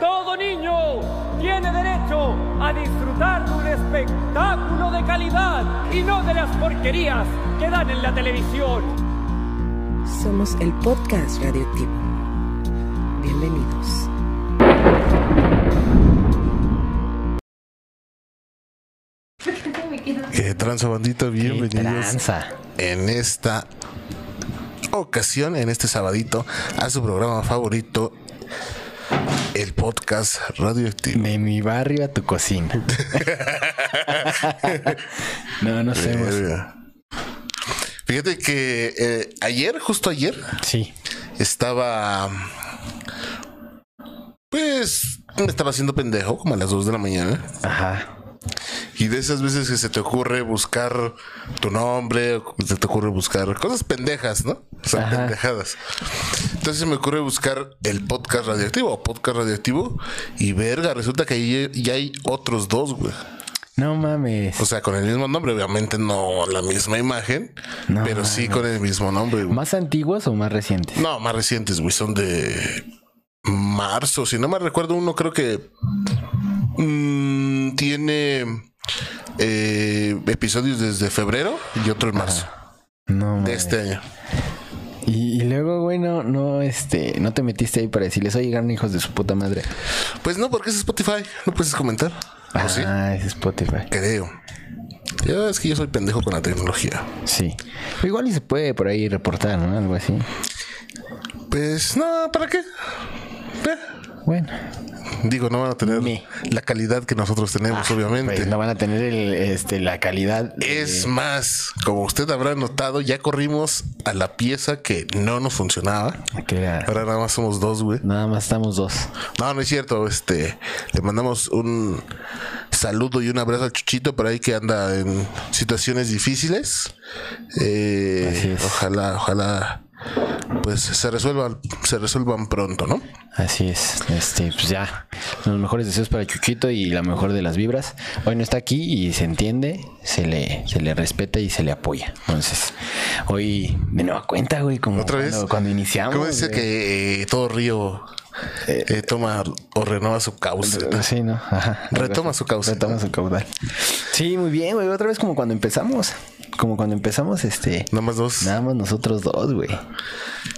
Todo niño tiene derecho a disfrutar de un espectáculo de calidad y no de las porquerías que dan en la televisión. Somos el podcast radioactivo. Bienvenidos. ¿Qué tranza bandita? Bienvenidos tranza. en esta ocasión, en este sabadito, a su programa favorito, el podcast radioactivo. De mi barrio a tu cocina. no, no sé. Fíjate que eh, ayer, justo ayer, Sí. estaba. Pues me estaba haciendo pendejo como a las 2 de la mañana. Ajá. Y de esas veces que se te ocurre buscar tu nombre, o se te ocurre buscar cosas pendejas, ¿no? O sea, Ajá. pendejadas. Entonces se me ocurre buscar el podcast radioactivo o podcast radioactivo y verga, resulta que ahí ya hay otros dos, güey. No mames. O sea, con el mismo nombre, obviamente no la misma imagen, No pero sí con el mismo nombre, güey. ¿Más antiguos o más recientes? No, más recientes, güey, son de marzo, si no me recuerdo, uno creo que mm, tiene eh, episodios desde febrero y otro en marzo No de este año. Y, y luego, güey, no, no, este, no te metiste ahí para decirles, oye, ganan hijos de su puta madre. Pues no, porque es Spotify, no puedes comentar. Ah, es Spotify. Creo. Ya es que yo soy pendejo con la tecnología. Sí. Igual y se puede por ahí reportar, ¿no? Algo así. Pues no, ¿para qué? Eh, Bueno. Digo, no van a tener Me. la calidad que nosotros tenemos, obviamente. Pues no van a tener el, este, la calidad. de- Es más, como usted habrá notado, ya corrimos a la pieza que no nos funcionaba. era- Ahora nada más somos dos, güey. Nada más estamos dos. No, no es cierto. Este, le mandamos un saludo y un abrazo al Chuchito por ahí que anda en situaciones difíciles. Eh, Así es. Ojalá, ojalá, pues se resuelvan, se resuelvan pronto, ¿no? Así es, este, pues ya, los mejores deseos para Chuchito y la mejor de las vibras. Hoy no está aquí y se entiende, se le, se le respeta y se le apoya. Entonces, hoy de nueva cuenta, güey, como Otra vez. cuando, iniciamos. ¿Cómo dice güey. que eh, todo río eh, toma o renova su cauce? Sí, ¿no? Ajá. Retoma su cauce. Retoma su caudal. Sí, muy bien, güey. Otra vez como cuando empezamos. Como cuando empezamos, este. Nada más dos. Nada más nosotros dos, güey.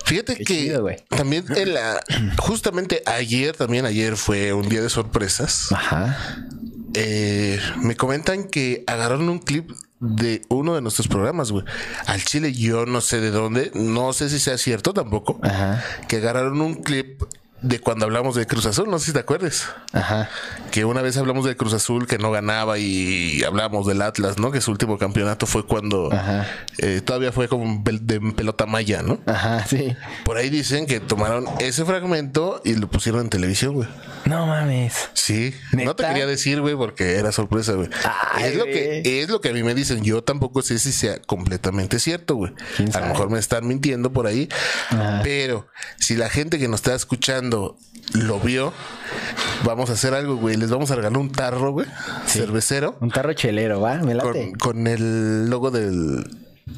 Fíjate Qué que chido, también en la, justamente ayer, también ayer fue un día de sorpresas. Ajá. Eh, me comentan que agarraron un clip de uno de nuestros programas, güey. Al Chile yo no sé de dónde, no sé si sea cierto tampoco, Ajá. que agarraron un clip de cuando hablamos de Cruz Azul, no sé si te acuerdes. Ajá. Que una vez hablamos de Cruz Azul que no ganaba y hablamos del Atlas, ¿no? Que su último campeonato fue cuando Ajá. eh, todavía fue como de pelota maya, ¿no? Ajá, sí. Por ahí dicen que tomaron ese fragmento y lo pusieron en televisión, güey. No mames. Sí, no te quería decir, güey, porque era sorpresa, güey. Ay, Es lo que es lo que a mí me dicen. Yo tampoco sé si sea completamente cierto, güey. ¿Quién A lo mejor me están mintiendo por ahí, Ajá. pero si la gente que nos está escuchando lo vio, vamos a hacer algo, güey. Les vamos a regalar un tarro, güey, cervecero Un tarro chelero, ¿va? Me late. con, con el logo del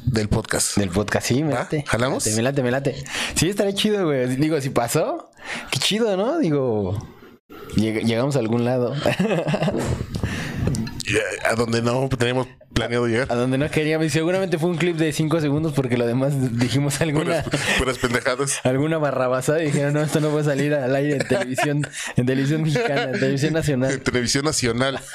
del podcast. Del podcast, sí, me late. ¿Jalamos? Me late, me late. Sí, estaría chido, güey. Digo, si pasó, qué chido, ¿no? Digo, lleg- llegamos a algún lado. A a donde no tenemos planeado llegar. a donde no queríamos. Y seguramente fue un clip de cinco segundos porque lo demás dijimos alguna... Puras, puras pendejadas. Alguna barrabasada y dijeron, no, esto no puede salir al aire en televisión, en televisión mexicana, en televisión En nacional. televisión nacional.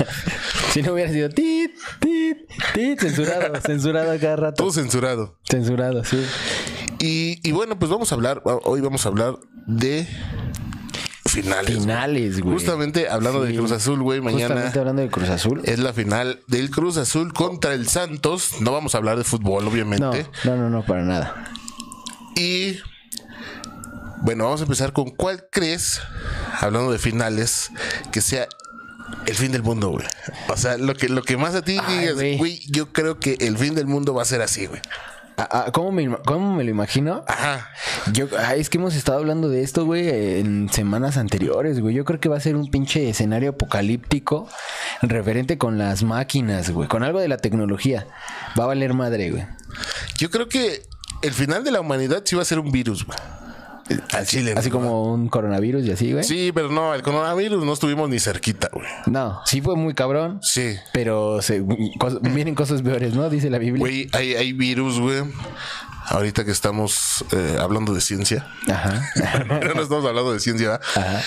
Si no hubiera sido tit, tit, tit, censurado, censurado a cada rato. Todo censurado. Censurado, sí. Y, y bueno, pues vamos a hablar, hoy vamos a hablar de finales. Finales, güey. Justamente hablando de Sí. Cruz Azul, güey, mañana Justamente hablando de Cruz Azul. es la final del Cruz Azul contra el Santos. No vamos a hablar de fútbol, obviamente. no, no, no, para nada. Y bueno, vamos a empezar con cuál crees, hablando de finales, que sea el fin del mundo, güey. O sea, lo que, lo que más a ti Ay, digas, güey, yo creo que el fin del mundo va a ser así, güey. Ah, ah, ¿Cómo me, cómo me lo imagino? Ajá. Yo, es que hemos estado hablando de esto, güey, en semanas anteriores, güey. Yo creo que va a ser un pinche escenario apocalíptico referente con las máquinas, güey. Con algo de la tecnología. Va a valer madre, güey. Yo creo que el final de la humanidad sí va a ser un virus, güey. Al chile. Así no. como un coronavirus y así, güey. Sí, pero no, el coronavirus no estuvimos ni cerquita, güey. No, sí fue muy cabrón. Sí. Pero se, cos- vienen cosas peores, ¿no? Dice la Biblia. Güey, hay, hay virus, güey. Ahorita que estamos eh, hablando de ciencia. Ajá. No estamos hablando de ciencia. Ajá.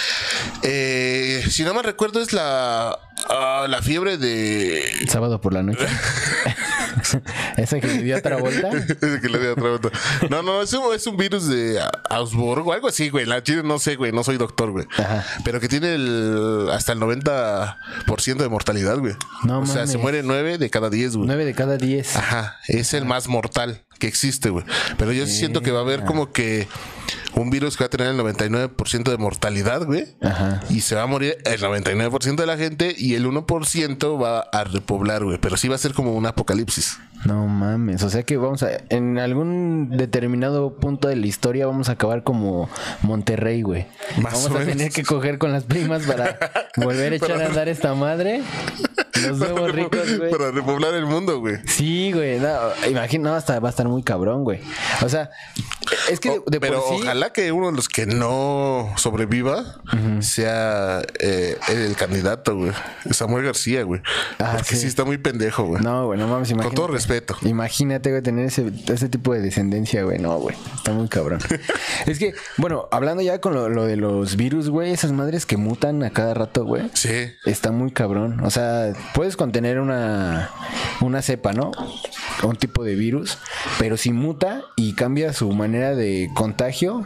Eh, si no me recuerdo, es la, ah, la fiebre de. Sábado por la noche. Esa que le dio otra vuelta. Ese que le di otra vuelta. No, no, es un, es un virus de Augsburg o algo así, güey. La chile no sé, güey. No soy doctor, güey. Ajá. Pero que tiene el, hasta el 90% de mortalidad, güey. No o sea, se muere 9 de cada 10, güey. Nueve de cada diez. Ajá, es el más mortal que existe, güey. Pero yo sí siento que va a haber como que un virus que va a tener el 99% de mortalidad, güey. Ajá. Y se va a morir el 99% de la gente y el 1% va a repoblar, güey. Pero sí va a ser como un apocalipsis. No mames. O sea que vamos a. En algún determinado punto de la historia vamos a acabar como Monterrey, güey. Más Vamos a menos. tener que coger con las primas para volver a echar a andar esta madre. Los nuevos ricos, güey. Para repoblar el mundo, güey. Sí, güey. No, imagino, no, hasta va a estar muy cabrón, güey. O sea, es que de, O- de pero por sí. ojalá que uno de los que no sobreviva sea eh, el candidato, güey. Samuel García, güey. Ah, Porque sí. sí. está muy pendejo, güey. No, güey, no mames, imagínate. Con todo respeto. Imagínate, güey, tener ese, ese tipo de descendencia, güey. No, güey. Está muy cabrón. es que, bueno, hablando ya con lo, lo de los virus, güey, esas madres que mutan a cada rato, güey. Sí. Está muy cabrón. O sea, puedes contener una, una cepa, ¿no? Un tipo de virus, pero si muta y cambia su manera de contagio,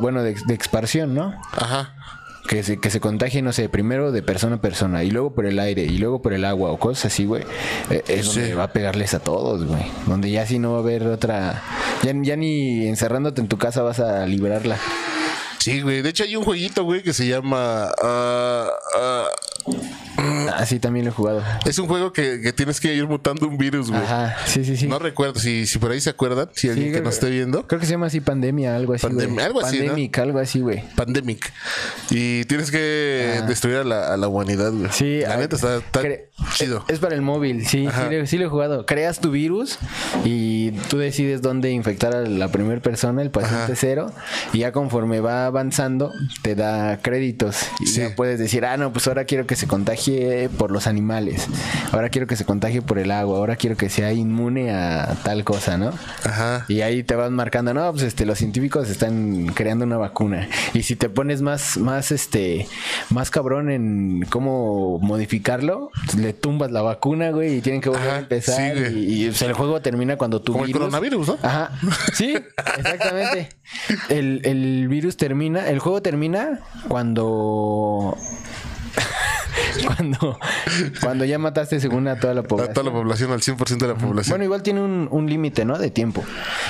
bueno, de, de expansión, ¿no? Ajá. Que se, que se contagie, no sé, primero de persona a persona y luego por el aire y luego por el agua o cosas así, güey. eh, es Sí. donde va a pegarles a todos, güey. Donde ya si no va a haber otra... Ya, ya ni encerrándote en tu casa vas a librarla. Sí, güey. De hecho, hay un jueguito, güey, que se llama. ah, ah, Así también lo he jugado. es un juego que, que tienes que ir mutando un virus, güey. Ajá, sí, sí, sí. No recuerdo si, si por ahí se acuerdan, si alguien Sí, que nos esté viendo. Creo que se llama así pandemia, algo así, Pandemia, güey. algo así, ¿no? Pandemic, algo así, güey. Pandemic. Y tienes que destruir a la, a la humanidad, güey. Sí, La neta está, está chido. Es para el móvil, sí, sí, sí lo he jugado. Creas tu virus y tú decides dónde infectar a la primera persona, el paciente Ajá. cero, y ya conforme va avanzando te da créditos y Sí. ya puedes decir, ah, no, pues ahora quiero que se contagie por los animales, ahora quiero que se contagie por el agua, ahora quiero que sea inmune a tal cosa, ¿no? Ajá. Y ahí te van marcando, no, pues este, los científicos están creando una vacuna. Y si te pones más, más, este, más cabrón en cómo modificarlo, le tumbas la vacuna, güey, y tienen que volver Ajá, a empezar. sí, y, y, el juego termina cuando tu Como el virus- coronavirus, ¿no? Ajá. Sí, exactamente. El, el virus termina, el juego termina cuando. cuando, cuando ya mataste según a toda la A población. toda la población, al 100% de la población. Bueno, igual tiene un, un límite, ¿no? De tiempo.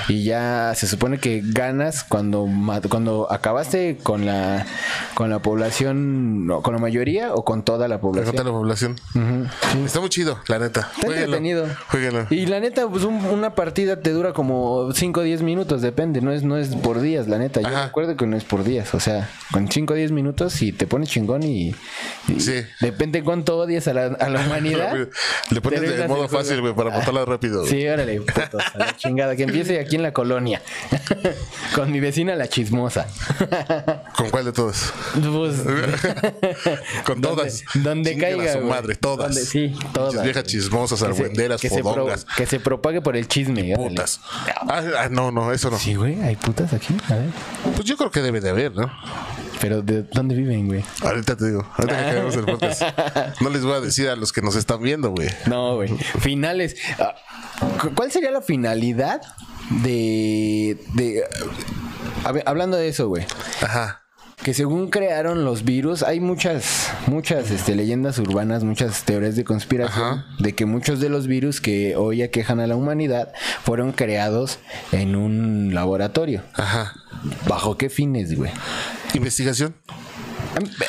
Y ya se supone que ganas cuando cuando acabaste con la con la población, no, con la mayoría o con toda la población. toda la población. Sí. Está muy chido, la neta. Está entretenido. Jueguenlo. Y la neta, pues un- una partida te dura como 5 o 10 minutos, depende, no es, no es por días, la neta. Yo Ajá. recuerdo que no es por días, o sea, con 5 o 10 minutos y te pones chingón y, y Sí. Depende cuánto odias a la, a la humanidad. Le pones de modo fácil, güey, para matarla rápido. Sí, órale, putos, a la chingada, que empiece aquí en la colonia. Con mi vecina la chismosa. ¿Con cuál de todas? Pues, Con todas. donde caiga, su madre, todas. Donde- sí, todas. Viejas chismosas, argüenderas, que se, pro- fodongas. que se propague por el chisme. Putas. Ah, ah, no, no, eso no. Sí, güey, hay putas aquí. A ver. Pues yo creo que debe de haber, ¿no? Pero ¿de dónde viven, güey? Ahorita te digo, ahorita que acabemos el podcast. No les voy a decir a los que nos están viendo, güey. No, güey. Finales. Ah, cu- ¿Cuál sería la finalidad de. de a ver, hablando de eso, güey. Ajá. Que según crearon los virus, hay muchas, muchas este, leyendas urbanas, muchas teorías de conspiración Ajá. de que muchos de los virus que hoy aquejan a la humanidad fueron creados en un laboratorio. Ajá. ¿Bajo qué fines, güey? Investigación.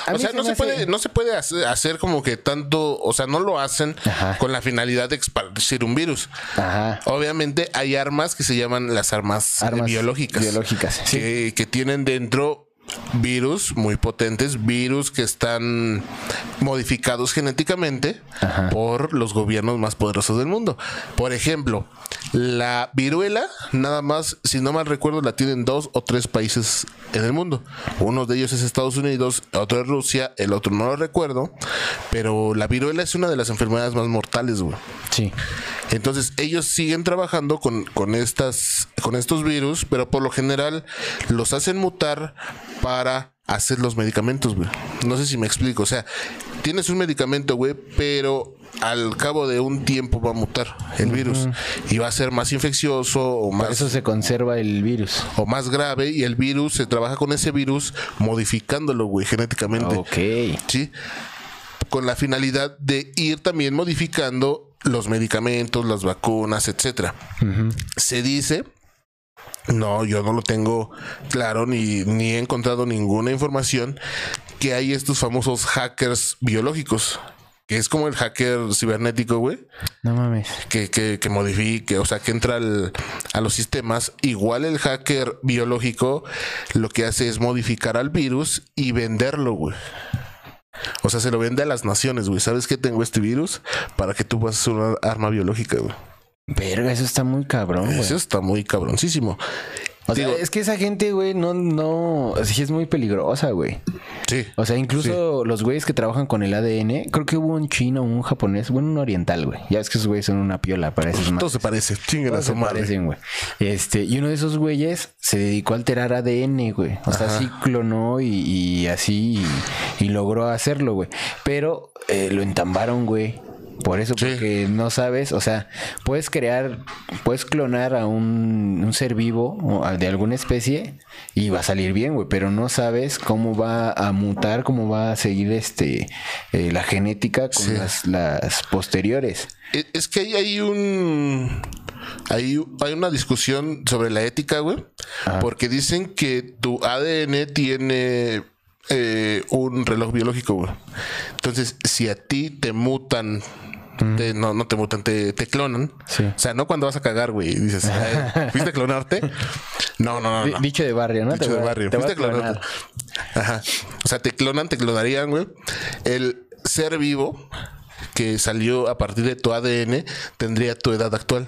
A O sea, no se hace- puede, no se puede hacer, hacer como que tanto, o sea, no lo hacen Ajá. con la finalidad de esparcir un virus. Ajá. Obviamente hay armas que se llaman las armas, eh, Armas biológicas. biológicas, sí. Que, que tienen dentro virus muy potentes, virus que están modificados genéticamente por los gobiernos más poderosos del mundo. Por ejemplo, la viruela, nada más, si no mal recuerdo, la tienen dos o tres países en el mundo. Uno de ellos es Estados Unidos, otro es Rusia, el otro no lo recuerdo, pero la viruela es una de las enfermedades más mortales, güey. Sí. Entonces ellos siguen trabajando con, con, estas, con estos virus, pero por lo general los hacen mutar para hacer los medicamentos, güey. No sé si me explico. O sea, tienes un medicamento, güey, pero al cabo de un tiempo va a mutar el virus y va a ser más infeccioso o Por más eso se conserva el virus. o más grave y el virus se trabaja con ese virus modificándolo, güey, genéticamente. Ok. ¿sí? Con la finalidad de ir también modificando los medicamentos, las vacunas, etcétera. Se dice, no, yo no lo tengo claro ni, ni he encontrado ninguna información que hay estos famosos hackers biológicos, que es como el hacker cibernético, güey, No mames. que, que, que modifique, o sea, que entra al- a los sistemas. Igual el hacker biológico lo que hace es modificar al virus y venderlo, güey. O sea, se lo vende a las naciones, güey. ¿Sabes que tengo este virus? Para que tú puedas hacer una arma biológica, güey. Verga, eso está muy cabrón, güey. Eso está muy cabroncísimo. O sea, es que esa gente, güey, no, no, sí es muy peligrosa, güey. sí. O sea, incluso los güeyes que trabajan con el ADN, creo que hubo un chino, un japonés, bueno, un oriental, güey. Ya ves que esos güeyes son una piola, pareces más. Todo se parece. Chinguen a Todos su se madre. parecen, güey. Este, y uno de esos güeyes se dedicó a alterar ADN, güey. O sea, Ajá. sí clonó y, y así y, y logró hacerlo, güey. Pero eh, lo entambaron, güey. Por eso, Sí. porque no sabes, o sea, puedes crear, puedes clonar a un, un ser vivo o de alguna especie y va a salir bien, güey, pero no sabes cómo va a mutar, cómo va a seguir este eh, la genética con Sí. las, las posteriores. Es- Es que ahí hay un. Hay, hay una discusión sobre la ética, güey. Porque dicen que tu ADN tiene eh, un reloj biológico, güey. Entonces, si a ti te mutan. te- no, no te mutan, te, te clonan. Sí. O sea, no cuando vas a cagar, güey. Dices, "Ay, ¿fuiste a clonarte? No, no, no. No. Dicho de barrio, ¿no? Dicho Te de barrio. te Fuiste a clonar. Ajá. O sea, te clonan, te clonarían, güey. El ser vivo que salió a partir de tu ADN tendría tu edad actual.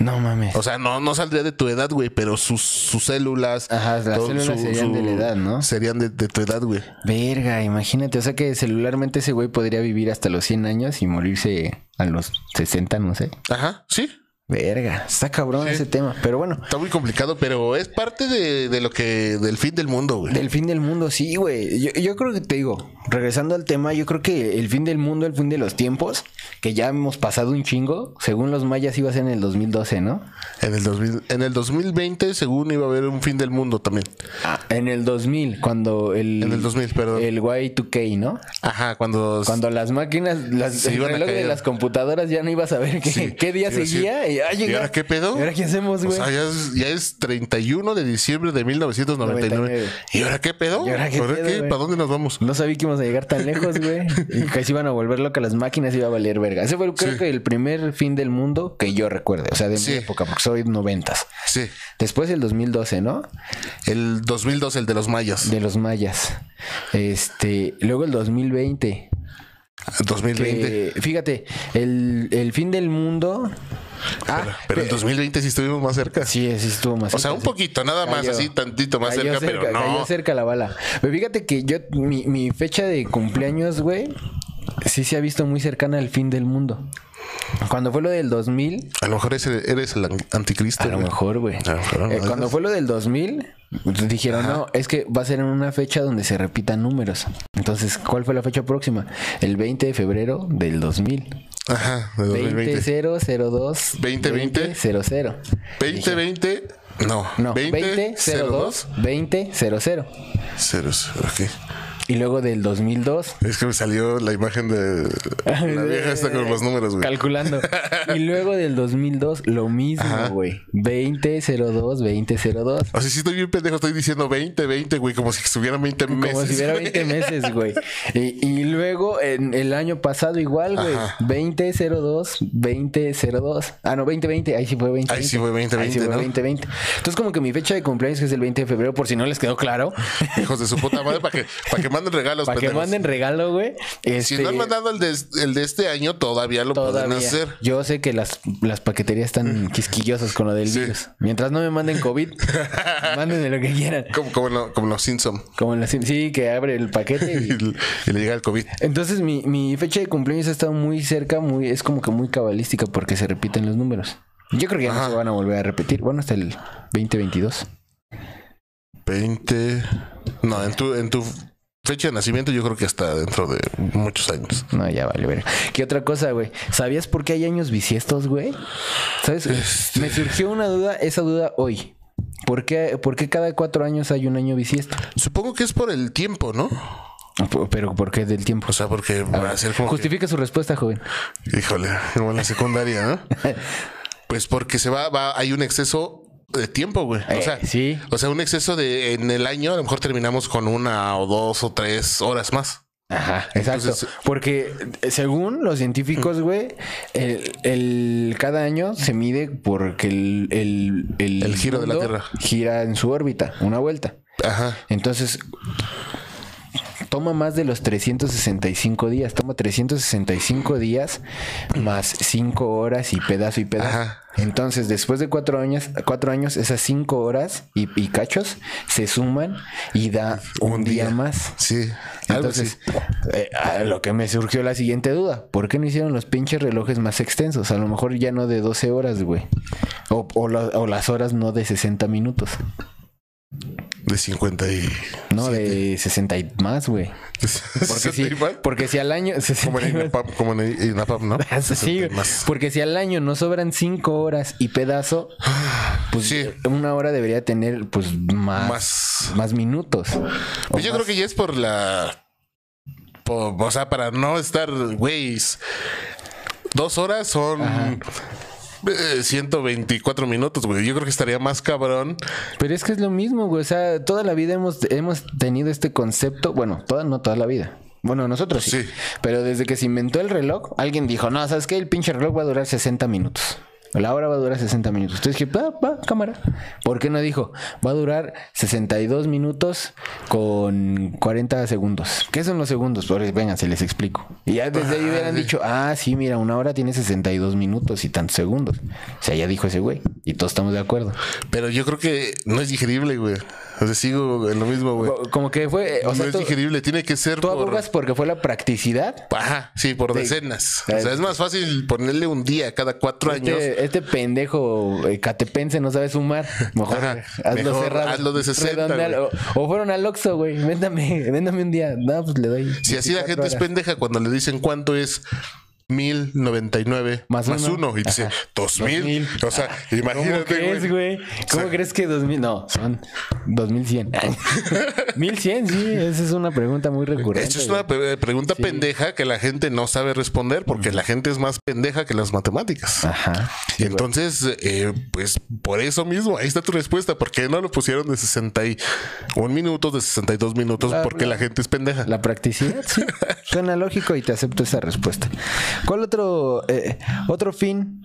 No mames. O sea, no, no saldría de tu edad, güey, pero sus, sus células. Ajá, las todo células serían de la edad, ¿no? Serían de, de tu edad, güey. Verga, imagínate. O sea que celularmente ese güey podría vivir hasta los 100 años y morirse a los 60, no sé. Ajá, sí. Verga, está cabrón ese tema. Pero bueno, Está muy complicado, pero es parte de, de lo que, del fin del mundo, güey. del fin del mundo, sí, güey. Yo, yo creo que te digo, regresando al tema, yo creo que el fin del mundo, el fin de los tiempos, que ya hemos pasado un chingo, según los mayas iba a ser en el 2012, ¿no? En el, 2000, en el 2020, según iba a haber un fin del mundo también. Ah, en el 2000, cuando el... En el 2000, perdón. El Y2K, ¿no? Ajá, cuando. Cuando las máquinas, las, el reloj de las computadoras ya no iba a saber qué, Sí, qué día iba a decir, Y, ah, ¿Y llega- ahora qué pedo? ¿Y ahora qué hacemos, O güey? sea, ya es, ya es 31 de diciembre de 1999. 99. ¿Y ahora qué pedo? ¿Y ahora qué pedo? ¿Para dónde nos vamos? No sabía que íbamos a llegar tan lejos, güey. y se iban a volver locas las máquinas y iba a valer verga. Ese fue, creo Sí. que, el primer fin del mundo que yo recuerde. O sea, de Sí. mi época, porque soy noventas. Sí. Después el 2012, ¿no? El 2002, el de los mayas. De los mayas. Este, luego el 2020. El 2020. que, fíjate, el, el fin del mundo. Ah, pero, pero el 2020 sí estuvimos más cerca. Sí, sí estuvo más O sea, cerca, un poquito, nada más, Cayó. así tantito más Cayó cerca, pero Cayó no. cerca la bala. Pero fíjate que yo, mi, mi fecha de cumpleaños, güey, sí se ha visto muy cercana al fin del mundo. Cuando fue lo del 2000, A lo mejor eres el an- anticristo. a lo mejor, güey. Mejor, Eh, ¿no? cuando fue lo del 2000, pues, dijeron, no, es que va a ser en una fecha donde se repitan números. Entonces, ¿cuál fue la fecha próxima? El 20 de febrero del 2000. Ajá, de 2020. 2002 2020. 00. 2020. No, No, 20, 20 02 20 00. Ceros, ok. Y luego del 2002. Es que me salió la imagen de la vieja esta con los números, güey. Calculando. Y luego del 2002, lo mismo, güey. 2002, 2002. O sea, sí estoy bien pendejo, estoy diciendo 20, 20, güey, como si estuvieran 20 meses. Como si hubiera güey. 20 meses, güey. Y, y luego en el año pasado igual, güey. Ajá. 2002, 2002. Ah, no, 2020. Ahí sí fue 2020. Ahí sí fue 2020, Ahí sí fue ¿no? 2020. Entonces como que mi fecha de cumpleaños que es el 20 de febrero, por si no les quedó claro. Hijos de su puta madre, para que, para que manden regalos, para que pendejos. manden regalo, güey. Si Este, no han mandado el de, el de este año, todavía lo pueden Todavía. hacer. Yo sé que las, las paqueterías están quisquillosas con lo del Sí. virus. Mientras no me manden COVID, manden de lo que quieran. Como, como, lo- como los Simpson. Como en la sí, que abre el paquete Y, y... y le llega el COVID. Entonces mi, mi fecha de cumpleaños ha estado muy cerca, muy, es como que muy cabalística porque se repiten los números. Yo creo que ya no Ajá. se van a volver a repetir. Bueno, hasta el 2022. 20. No, en tu, en tu fecha de nacimiento, yo creo que hasta dentro de muchos años. No, ya vale, ver. ¿Qué otra cosa, güey? ¿Sabías por qué hay años bisiestos, güey? ¿Sabes? Este- Me surgió una duda, esa duda hoy. ¿Por qué, ¿Por qué cada cuatro años hay un año bisiesto? Supongo que es por el tiempo, ¿no? Pero ¿por qué del tiempo? O sea, porque va a ser como. que- Justifica su respuesta, joven. híjole, como en la secundaria, ¿no? Pues porque se va, va, hay un exceso de tiempo, güey. O Eh, sea, sí. O sea, un exceso de en el año, a lo mejor terminamos con una o dos o tres horas más. Aja, exacto. Entonces- Porque eh, según los científicos, güey, el, el- cada año se mide porque el, el, El giro de la Tierra. gira en su órbita, una vuelta. Ajá. Entonces, toma más de los 365 días. Toma 365 días más 5 horas y pedazo y pedazo. Ajá. Entonces, después de cuatro años, cuatro años, esas 5 horas y, y cachos se suman y da un, Un día. día. más. Sí. Entonces, eh, a lo que me surgió la siguiente duda. ¿Por qué no hicieron los pinches relojes más extensos? A lo mejor ya no de 12 horas, güey. O, o la- o las horas no de 60 minutos. De 50 y. No, de 60 y más, güey. Porque si, igual. porque si al año... 60 Como en INAPAM, como en INAPAM, ¿no? Sí, 60 y güey. más. porque si al año nos sobran 5 horas y pedazo, pues Sí. una hora debería tener pues más, Más. más minutos. Pues yo creo que ya es por la. por- o sea, para no estar, güey. Dos horas son. Eh, 124 minutos, güey. Yo creo que estaría más cabrón. Pero es que es lo mismo, güey. O sea, toda la vida hemos, hemos tenido este concepto. Bueno, toda, no toda la vida. Bueno, nosotros sí. Sí. Pero desde que se inventó el reloj, alguien dijo, no, ¿sabes qué? El pinche reloj va a durar 60 minutos. La hora va a durar 60 minutos. Entonces dije, va, va, cámara. ¿Por qué no dijo? Va a durar 62 minutos con 40 segundos. ¿Qué son los segundos? Pues, vengan, se les explico. Y ya desde ahí hubieran dicho, ah, sí, mira, una hora tiene 62 minutos y tantos segundos. O sea, ya dijo ese güey. Y todos estamos de acuerdo. Pero yo creo que no es digerible, güey. O sea, sigo en lo mismo, güey. Como que fue, o no sea, es tú, digerible, tiene que ser tú por. abogas porque fue la practicidad. Ajá, sí, por De- decenas. O sea, es más fácil ponerle un día cada cuatro años. Este, este pendejo eh, catepense no sabe sumar. Mejor Ajá, hazlo mejor cerrado. hazlo de 60, Redondealo. O, o fueron al Oxxo, güey. Véndame, véndame un día. No, pues le doy. Si así la 24 gente es pendeja cuando le dicen cuánto es 1099 Más más, uno. uno. y dice Ajá. 2000. 2000. O sea, ¿Cómo imagínate, crees, güey. ¿Cómo crees que 2000? No, son 2100. 1100, sí. Esa es una pregunta muy recurrente. Esto es una pe- pregunta Sí. pendeja que la gente no sabe responder porque la gente es más pendeja que las matemáticas. Ajá. y entonces, eh, pues por eso mismo, ahí está tu respuesta. ¿Por qué no lo pusieron de 61 minutos, de 62 minutos? La- porque la- la gente es pendeja. La practicidad, sí. Suena lógico y te acepto esa respuesta. ¿Cuál otro, eh, otro fin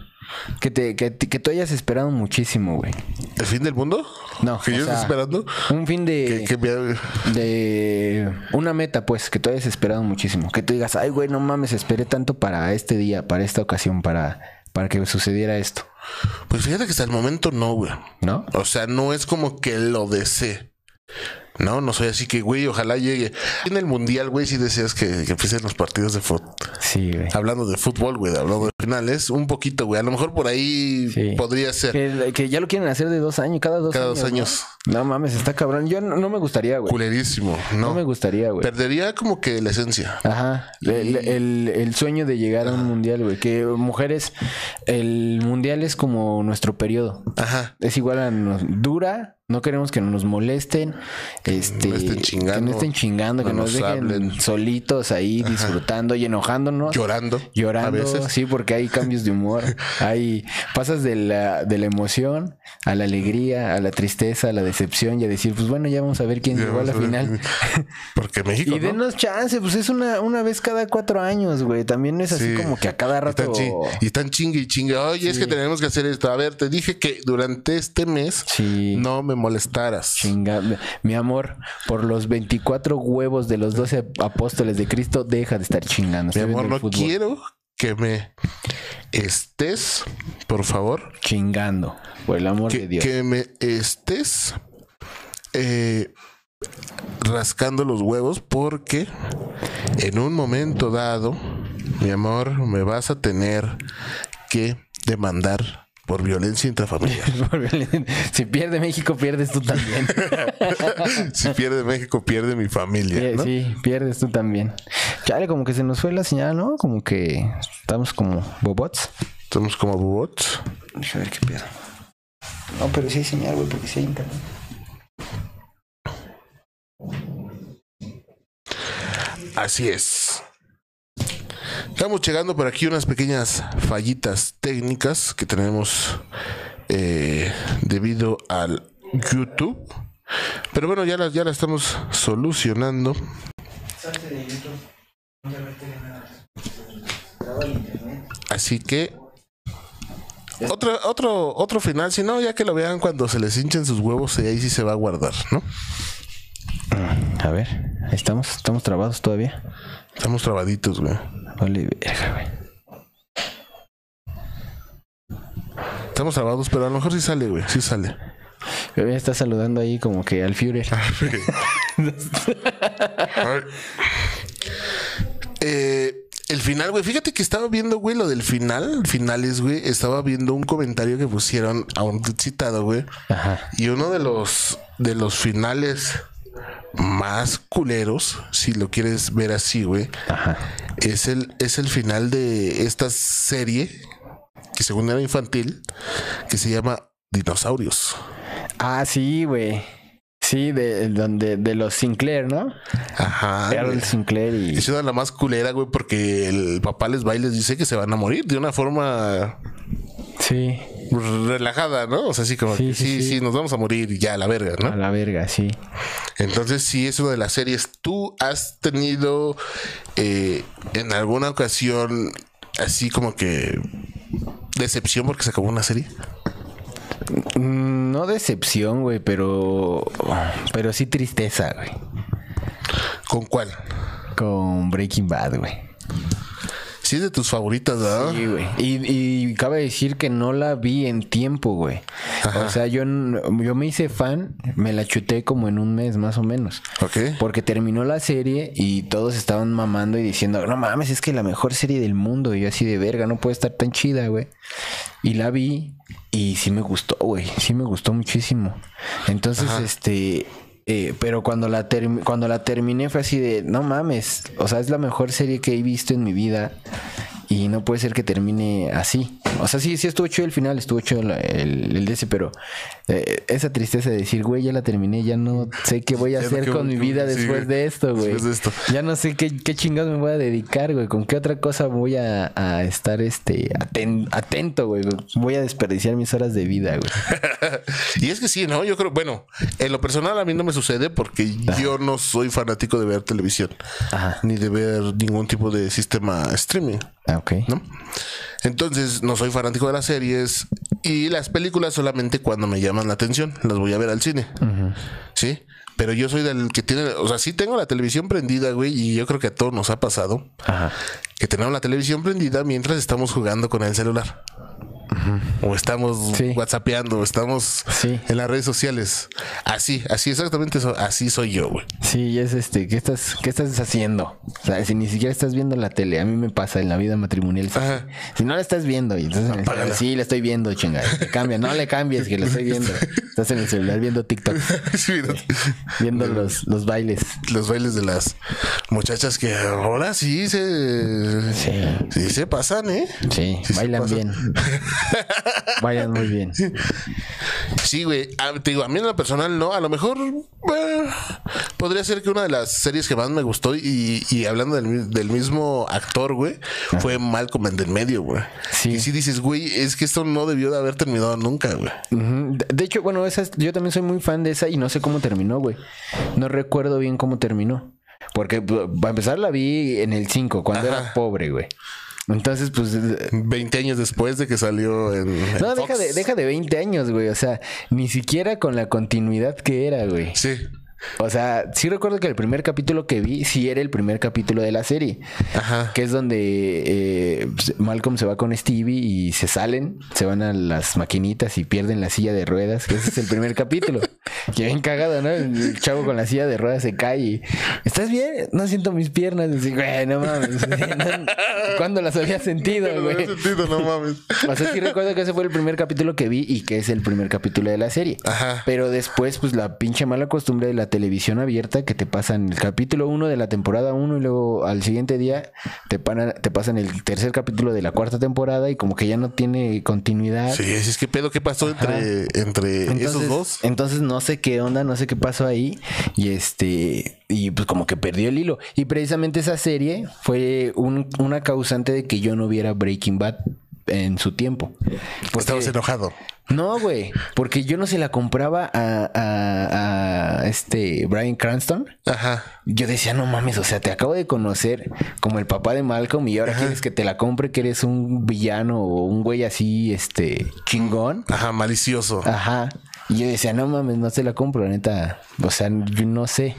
que, te, que, que tú hayas esperado muchísimo, güey? ¿El fin del mundo? No, ¿Que yo sea, estoy esperando? Un fin de, Que, que me- de una meta, pues, que tú hayas esperado muchísimo. Que tú digas, ay, güey, no mames, esperé tanto para este día, para esta ocasión, para, para que sucediera esto. Pues fíjate que hasta el momento no, güey. ¿No? O sea, no es como que lo desee. No, no soy así que, güey, ojalá llegue. En el mundial, güey, si deseas que, que empiecen los partidos de fútbol. Sí, güey. Hablando de fútbol, güey, hablando de finales, un poquito, güey. A lo mejor por ahí Sí. podría ser. Que, que ya lo quieren hacer de dos años, cada dos Cada años. dos ¿no? años. ¿no? mames, está cabrón. Yo no, no me gustaría, güey. Culerísimo, ¿no? No me gustaría, güey. Perdería como que la esencia. Ajá, el, el- el sueño de llegar a un mundial, güey. Que mujeres, el mundial es como nuestro periodo. Ajá. Es igual a nos dura, no queremos que nos molesten este, no estén chingando, que no estén chingando, que no nos nos dejen hablen. solitos ahí disfrutando y enojándonos. Llorando. Llorando, A veces. sí, porque hay cambios de humor. hay, pasas de la, de la emoción a la alegría, a la tristeza, a la decepción y a decir, pues bueno, ya vamos a ver quién llegó a la final. Porque México. Y ¿no? denos chance, pues es una, una vez cada cuatro años, güey. También es así Sí. como que a cada rato. y están chingue y chingue. Oye, es que tenemos que hacer esto. A ver, te dije que durante este mes Sí. no me molestaras. Chinga, mi amor, por los 24 huevos de los 12 apóstoles de Cristo, deja de estar chingando. Mi amor, no fútbol. quiero que me estés, por favor, Chingando, por el amor de que, Dios. que me estés eh, rascando los huevos porque en un momento dado, mi amor, me vas a tener que demandar por violencia intrafamiliar. si pierde México, pierdes tú también. si pierde México, pierde mi familia. Sí, ¿no? sí, pierdes tú también. Chale, como que se nos fue la señal, ¿no? Como que estamos como bobots. Estamos como robots. Deja ver qué pedo. No, pero sí hay señal, güey, porque sí hay internet. Así es. Estamos llegando por aquí unas pequeñas fallitas técnicas que tenemos eh, debido al YouTube. Pero bueno, ya las ya la estamos solucionando. Así que otro, otro, otro final, si no, ya que lo vean cuando se les hinchen sus huevos y ahí sí se va a guardar, ¿no? A ver, ahí estamos, estamos trabados todavía. Estamos trabaditos, güey. Vale, verga, güey. Estamos trabados, pero a lo mejor sí sale, güey. Sí sale. Me está saludando ahí como que al Führer. Eh, el final, güey. Fíjate que estaba viendo, güey, lo del final. Finales, güey. Estaba viendo un comentario que pusieron a un citado, güey. Ajá. Y uno de los de los finales más culeros, si lo quieres ver así, güey, es el, es el final de esta serie que según era infantil, que se llama Dinosaurios. Ah, sí, güey. Sí, de, donde, de los Sinclair, ¿no? Ajá. Güey. Sinclair y. Es una de la más culera, güey, porque el papá les va y les dice que se van a morir de una forma Sí, relajada, ¿no? O sea, así como Sí, que sí, sí, nos vamos a morir y ya, a la verga, a ¿no? la verga, sí. Entonces, sí, es una de las series. ¿Tú has tenido eh, en alguna ocasión así como que decepción porque se acabó una serie? No decepción, güey, pero. Pero sí tristeza, güey. ¿Con cuál? Con Breaking Bad, güey. Sí, es de tus favoritas, ¿verdad? Sí, güey. Y, y cabe decir que no la vi en tiempo, güey. O sea, yo, yo me hice fan, me la chuté como en un mes más o menos. Ok. Porque terminó la serie y todos estaban mamando y diciendo, no mames, es que la mejor serie del mundo. Y yo así de verga, no puede estar tan chida, güey. Y la vi y sí me gustó, güey. Sí me gustó muchísimo. Entonces, este... eh, pero cuando la, cuando la terminé fue así de, no mames, o sea, es la mejor serie que he visto en mi vida y no puede ser que termine así. O sea, sí, sí estuvo chido el final, estuvo chido el, el de ese, pero eh, esa tristeza de decir, güey, ya la terminé, ya no sé qué voy a Ya hacer con mi vida después de esto, güey. Después de esto. Ya no sé qué, qué chingados me voy a dedicar, güey. ¿Con qué otra cosa voy a, a estar este aten- atento, güey? Voy a desperdiciar mis horas de vida, güey. y es que sí, ¿no? Yo creo, bueno, en lo personal a mí no me sucede porque yo no soy fanático de ver televisión. Ajá. Ni de ver ningún tipo de sistema streaming. Ah, ok. ¿no? Entonces, no soy fanático de las series y las películas solamente cuando me llaman la atención. Las voy a ver al cine. Sí. Pero yo soy del que tiene, o sea, sí tengo la televisión prendida, güey, y yo creo que a todos nos ha pasado Ajá. que tenemos la televisión prendida mientras estamos jugando con el celular. O estamos Sí. whatsappeando, estamos Sí. en las redes sociales. Así, así exactamente eso, así soy yo, güey. Sí, es este, ¿qué estás, qué estás haciendo? O sea, si ni siquiera estás viendo la tele, a mí me pasa en la vida matrimonial. Ajá. Si no la estás viendo, y entonces Apágala. sí, la estoy viendo, chingada. Cambia, no le cambies, que la estoy viendo. Estás en el celular viendo TikTok, Sí, viendo los, los bailes. los bailes de las muchachas que ahora sí se Sí. se pasan, ¿eh? Sí, bailan bien. Vayan muy bien. Sí, güey. A, te digo, a mí en lo personal no. A lo mejor eh, podría ser que una de las series que más me gustó y, y hablando del, mi- del mismo actor, güey, fue Malcolm en del medio, güey. Sí. Y sí dices, güey, es que esto no debió de haber terminado nunca, güey. De, de hecho, bueno, esa es- yo también soy muy fan de esa y no sé cómo terminó, güey. No recuerdo bien cómo terminó. Porque, para empezar, la vi en el 5, cuando Ajá. era pobre, güey. Entonces, pues... eh, 20 años después de que salió en. en No, Fox. deja de, deja de 20 años, güey. O sea, ni siquiera con la continuidad que era, güey. Sí. O sea, sí recuerdo que el primer capítulo que vi sí era el primer capítulo de la serie. Ajá. Que es donde eh, pues, Malcolm se va con Stevie y se salen, se van a las maquinitas y pierden la silla de ruedas. Que ese es el primer capítulo. Que bien cagado, ¿no? El chavo con la silla de ruedas se cae y ¿estás bien? No siento mis piernas. Así, güey, no mames. ¿Cuándo las había sentido, No güey? tiene sentido, no mames. O sea, sí recuerdo que ese fue el primer capítulo que vi y que es el primer capítulo de la serie. Ajá. Pero después, pues la pinche mala costumbre de la televisión abierta que te pasan el capítulo 1 de la temporada 1 y luego al siguiente día te, pana- te pasan el tercer capítulo de la cuarta temporada y como que ya no tiene continuidad. Sí, es que pedo, ¿qué pasó entre, entre esos dos? Entonces no sé qué onda, no sé qué pasó ahí. Y este. Y pues como que perdió el hilo. Y precisamente esa serie fue un- una causante de que yo no viera Breaking Bad en su tiempo. Porque- Estabas enojado. no, güey, porque yo no se la compraba a, a- a este Brian Cranston. Ajá. Yo decía, no mames, o sea, te acabo de conocer como el papá de Malcolm y ahora quieres que te la compre, que eres un villano o un güey así, este, chingón. Ajá, malicioso. Ajá. Y yo decía, no mames, no se la compro, la neta. O sea, yo no sé.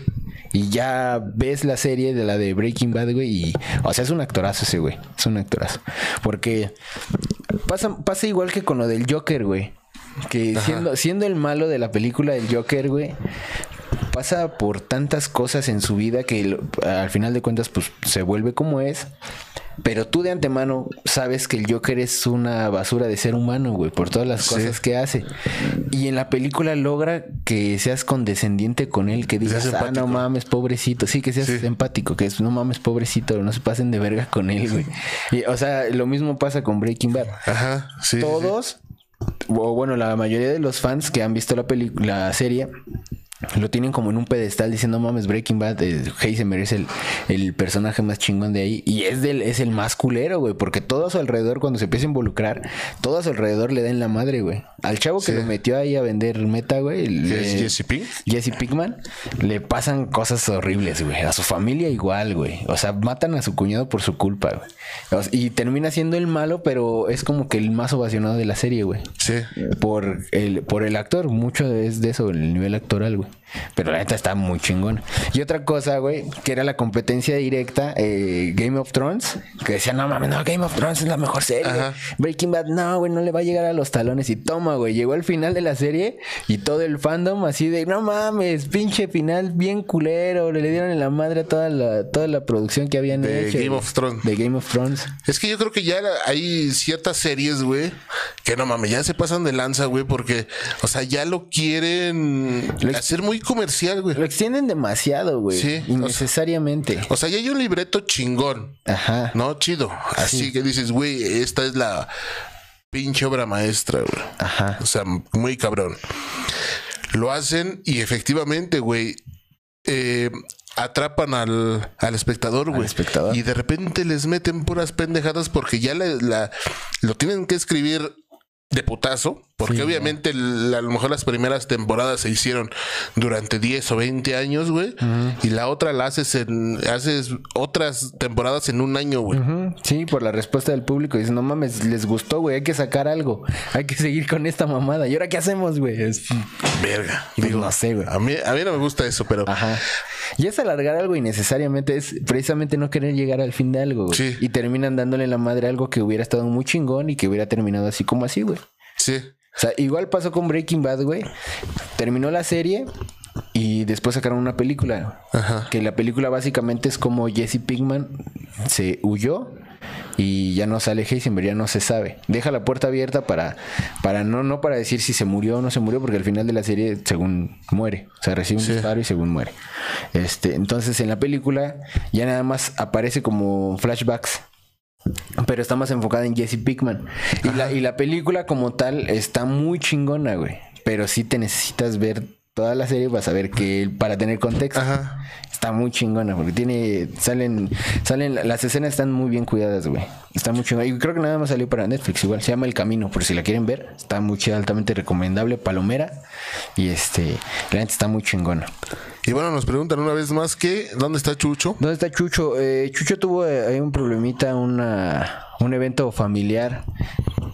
Y ya ves la serie de la de Breaking Bad, güey, y... O sea, es un actorazo ese, güey. Es un actorazo. Porque pasa, pasa igual que con lo del Joker, güey. Que siendo, siendo el malo de la película del Joker, güey, pasa por tantas cosas en su vida que al final de cuentas, pues, se vuelve como es. Pero tú de antemano sabes que el Joker es una basura de ser humano, güey, por todas las cosas que hace. Y en la película logra que seas condescendiente con él, que digas, ah, no empático". mames, pobrecito. Sí, que seas Sí. empático, que es, no mames, pobrecito, no se pasen de verga con él, güey. Y, o sea, lo mismo pasa con Breaking Bad. Ajá, sí. Todos, o bueno, la mayoría de los fans que han visto la película, la serie, lo tienen como en un pedestal diciendo, mames, Breaking Bad, eh, Heisenberg es el, el personaje más chingón de ahí. Y es, del, es el más culero, güey, porque todo a su alrededor, cuando se empieza a involucrar, todo a su alrededor le den la madre, güey. Al chavo que lo metió ahí a vender meta, güey. ¿Qué le- es Jesse Pink? Jesse Pinkman, le pasan cosas horribles, güey. A su familia igual, güey. O sea, matan a su cuñado por su culpa, güey. O sea, y termina siendo el malo, pero es como que el más ovacionado de la serie, güey. Sí. Por el, por el actor, mucho es de eso, el nivel actoral, güey. Pero la neta está muy chingón. Y otra cosa, güey, que era la competencia directa, eh, Game of Thrones, que decían, no mames, no, Game of Thrones es la mejor serie. Ajá. Breaking Bad, no, güey, no le va a llegar a los talones. Y toma, güey, llegó al final de la serie y todo el fandom así de, no mames, pinche final bien culero. Le dieron en la madre a toda la, toda la producción que habían De hecho. Game of Thrones. De Game of Thrones. Es que yo creo que ya hay ciertas series, güey, que no mames, ya se pasan de lanza, güey, porque, o sea, ya lo quieren Lo- hacer muy comercial, güey. Lo extienden demasiado, güey. Sí, Innecesariamente. O sea, ya hay un libreto chingón, Ajá. ¿no? Chido. Así que dices, güey, esta es la pinche obra maestra, güey. Ajá. O sea, muy cabrón. Lo hacen y efectivamente, güey, eh, atrapan al, al espectador, güey. Y de repente les meten puras pendejadas porque ya la, la- lo tienen que escribir de putazo. Porque Sí, obviamente la- a lo mejor las primeras temporadas se hicieron durante 10 o 20 años, güey. Y la otra la haces en... Haces otras temporadas en un año, güey. Ujú, Sí, por la respuesta del público. Dicen, no mames, les gustó, güey, hay que sacar algo. Hay que seguir con esta mamada. ¿Y ahora qué hacemos, güey? Es- Verga. Pues Digo, no sé, güey. A mí, a mí no me gusta eso, pero... Ajá. Y es alargar algo innecesariamente, es precisamente no querer llegar al fin de algo, güey. Sí. Y terminan dándole la madre a algo que hubiera estado muy chingón y que hubiera terminado así como así, güey. Sí. O sea, igual pasó con Breaking Bad, güey. Terminó la serie y después sacaron una película. Ajá. Que la película básicamente es como Jesse Pinkman se huyó y ya no sale Heisenberg, ya no se sabe. Deja la puerta abierta para, para no, no para decir si se murió o no se murió, porque al final de la serie, según muere. O sea, recibe un Sí. disparo y según muere. Este, entonces en la película ya nada más aparece como flashbacks Pero está más enfocada en Jesse Pickman. Y la, y la película como tal está muy chingona, güey. Pero sí te necesitas ver toda la serie para saber que para tener contexto. Ajá. Está muy chingona porque tiene salen salen las escenas están muy bien cuidadas, güey. Está muy chingona. Y creo que nada más salió para Netflix igual. Se llama El Camino, por si la quieren ver. Está muy chida, altamente recomendable, palomera y este la gente está muy chingona. Y bueno, nos preguntan una vez más que ¿dónde está Chucho? ¿Dónde está Chucho? Eh, Chucho tuvo eh, un problemita, una, un evento familiar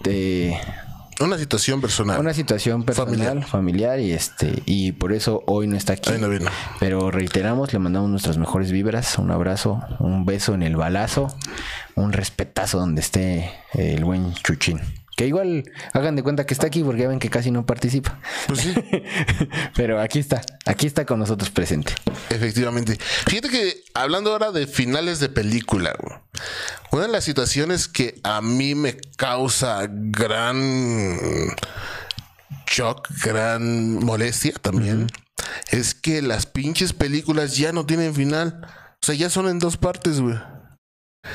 de Una situación personal. una situación personal, Familiar. familiar, y este y por eso hoy no está aquí. Hoy no vino. Pero reiteramos, le mandamos nuestras mejores vibras, un abrazo, un beso en el balazo, un respetazo donde esté el buen Chuchín. Que igual hagan de cuenta que está aquí porque ya ven que casi no participa. Pues sí, Pero aquí está, aquí está con nosotros presente. efectivamente. Fíjate que hablando ahora de finales de película, una de las situaciones que a mí me causa gran shock, gran molestia también, es que las pinches películas ya no tienen final. O sea, ya son en dos partes, güey.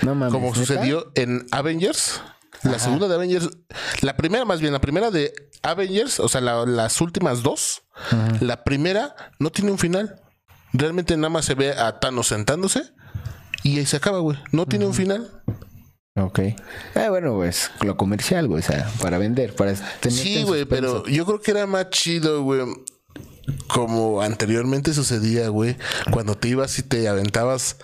No mames. Como sucedió en Avengers. La segunda de Avengers, la primera más bien, la primera de Avengers, o sea, la- las últimas dos, la primera no tiene un final. Realmente nada más se ve a Thanos sentándose y ahí se acaba, güey. No tiene un final. Ok. Ah, bueno, pues lo comercial, güey, o sea, para vender, para tenerte Sí, güey, pero yo creo que era más chido, güey. Como anteriormente sucedía, güey, cuando te ibas y te aventabas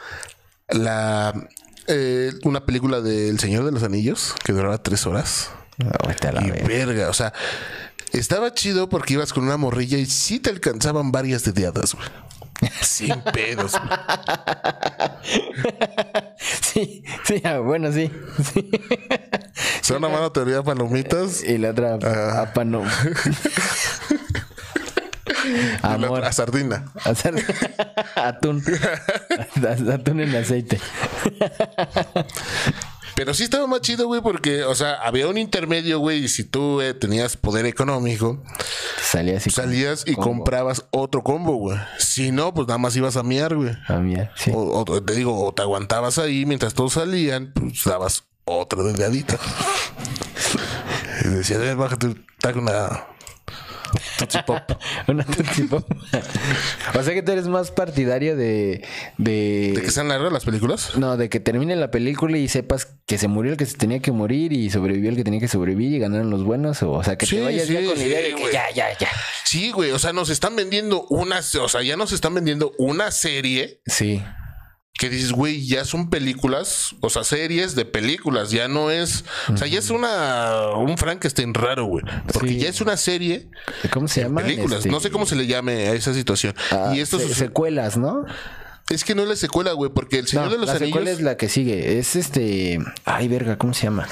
la eh, una película de El Señor de los Anillos que duraba tres horas. A la y verga. verga, o sea, estaba chido porque ibas con una morrilla y sí te alcanzaban varias dediadas, güey. Sin pedos. Sí, sí, ah, bueno, sí. sí. O sea, una mano te olía palomitas y la otra, Ah. apa, no. Amor. otra sardina. Hacer- Atún. Atún en aceite. Pero sí estaba más chido, güey, porque, o sea, había un intermedio, güey, y si tú eh, tenías poder económico, salías y combo. comprabas otro combo, güey. Si no, pues nada más ibas a miar, güey. A mí, sí. O, o te digo, o te aguantabas ahí mientras todos salían, pues dabas otra dediadita. y decías, a ver, bájate, taca una Tootsie Pop. Una Tootsie Pop. o sea que tú eres más partidario de. De, ¿De que sean largas las películas? No, de que termine la película y sepas que se murió el que se tenía que morir y sobrevivió el que tenía que sobrevivir y ganaron los buenos. O, o sea, que Sí, te vayas ya sí, con la idea de que ya, ya, ya. Sí, güey. O sea, nos están vendiendo una, o sea, ya nos están vendiendo una serie Sí. Que dices, güey, ya son películas, o sea, series de películas, ya no es, o sea, ya es una, un Frankenstein raro, güey, porque Sí. ya es una serie ¿Cómo se llama? películas, Este, no sé cómo se le llame a esa situación. ah, y esto se- secuelas, ¿no? es que no es la secuela, güey, porque El Señor No, de los la Anillos, secuela es la que sigue. Es este. Ay, verga, ¿cómo se llama?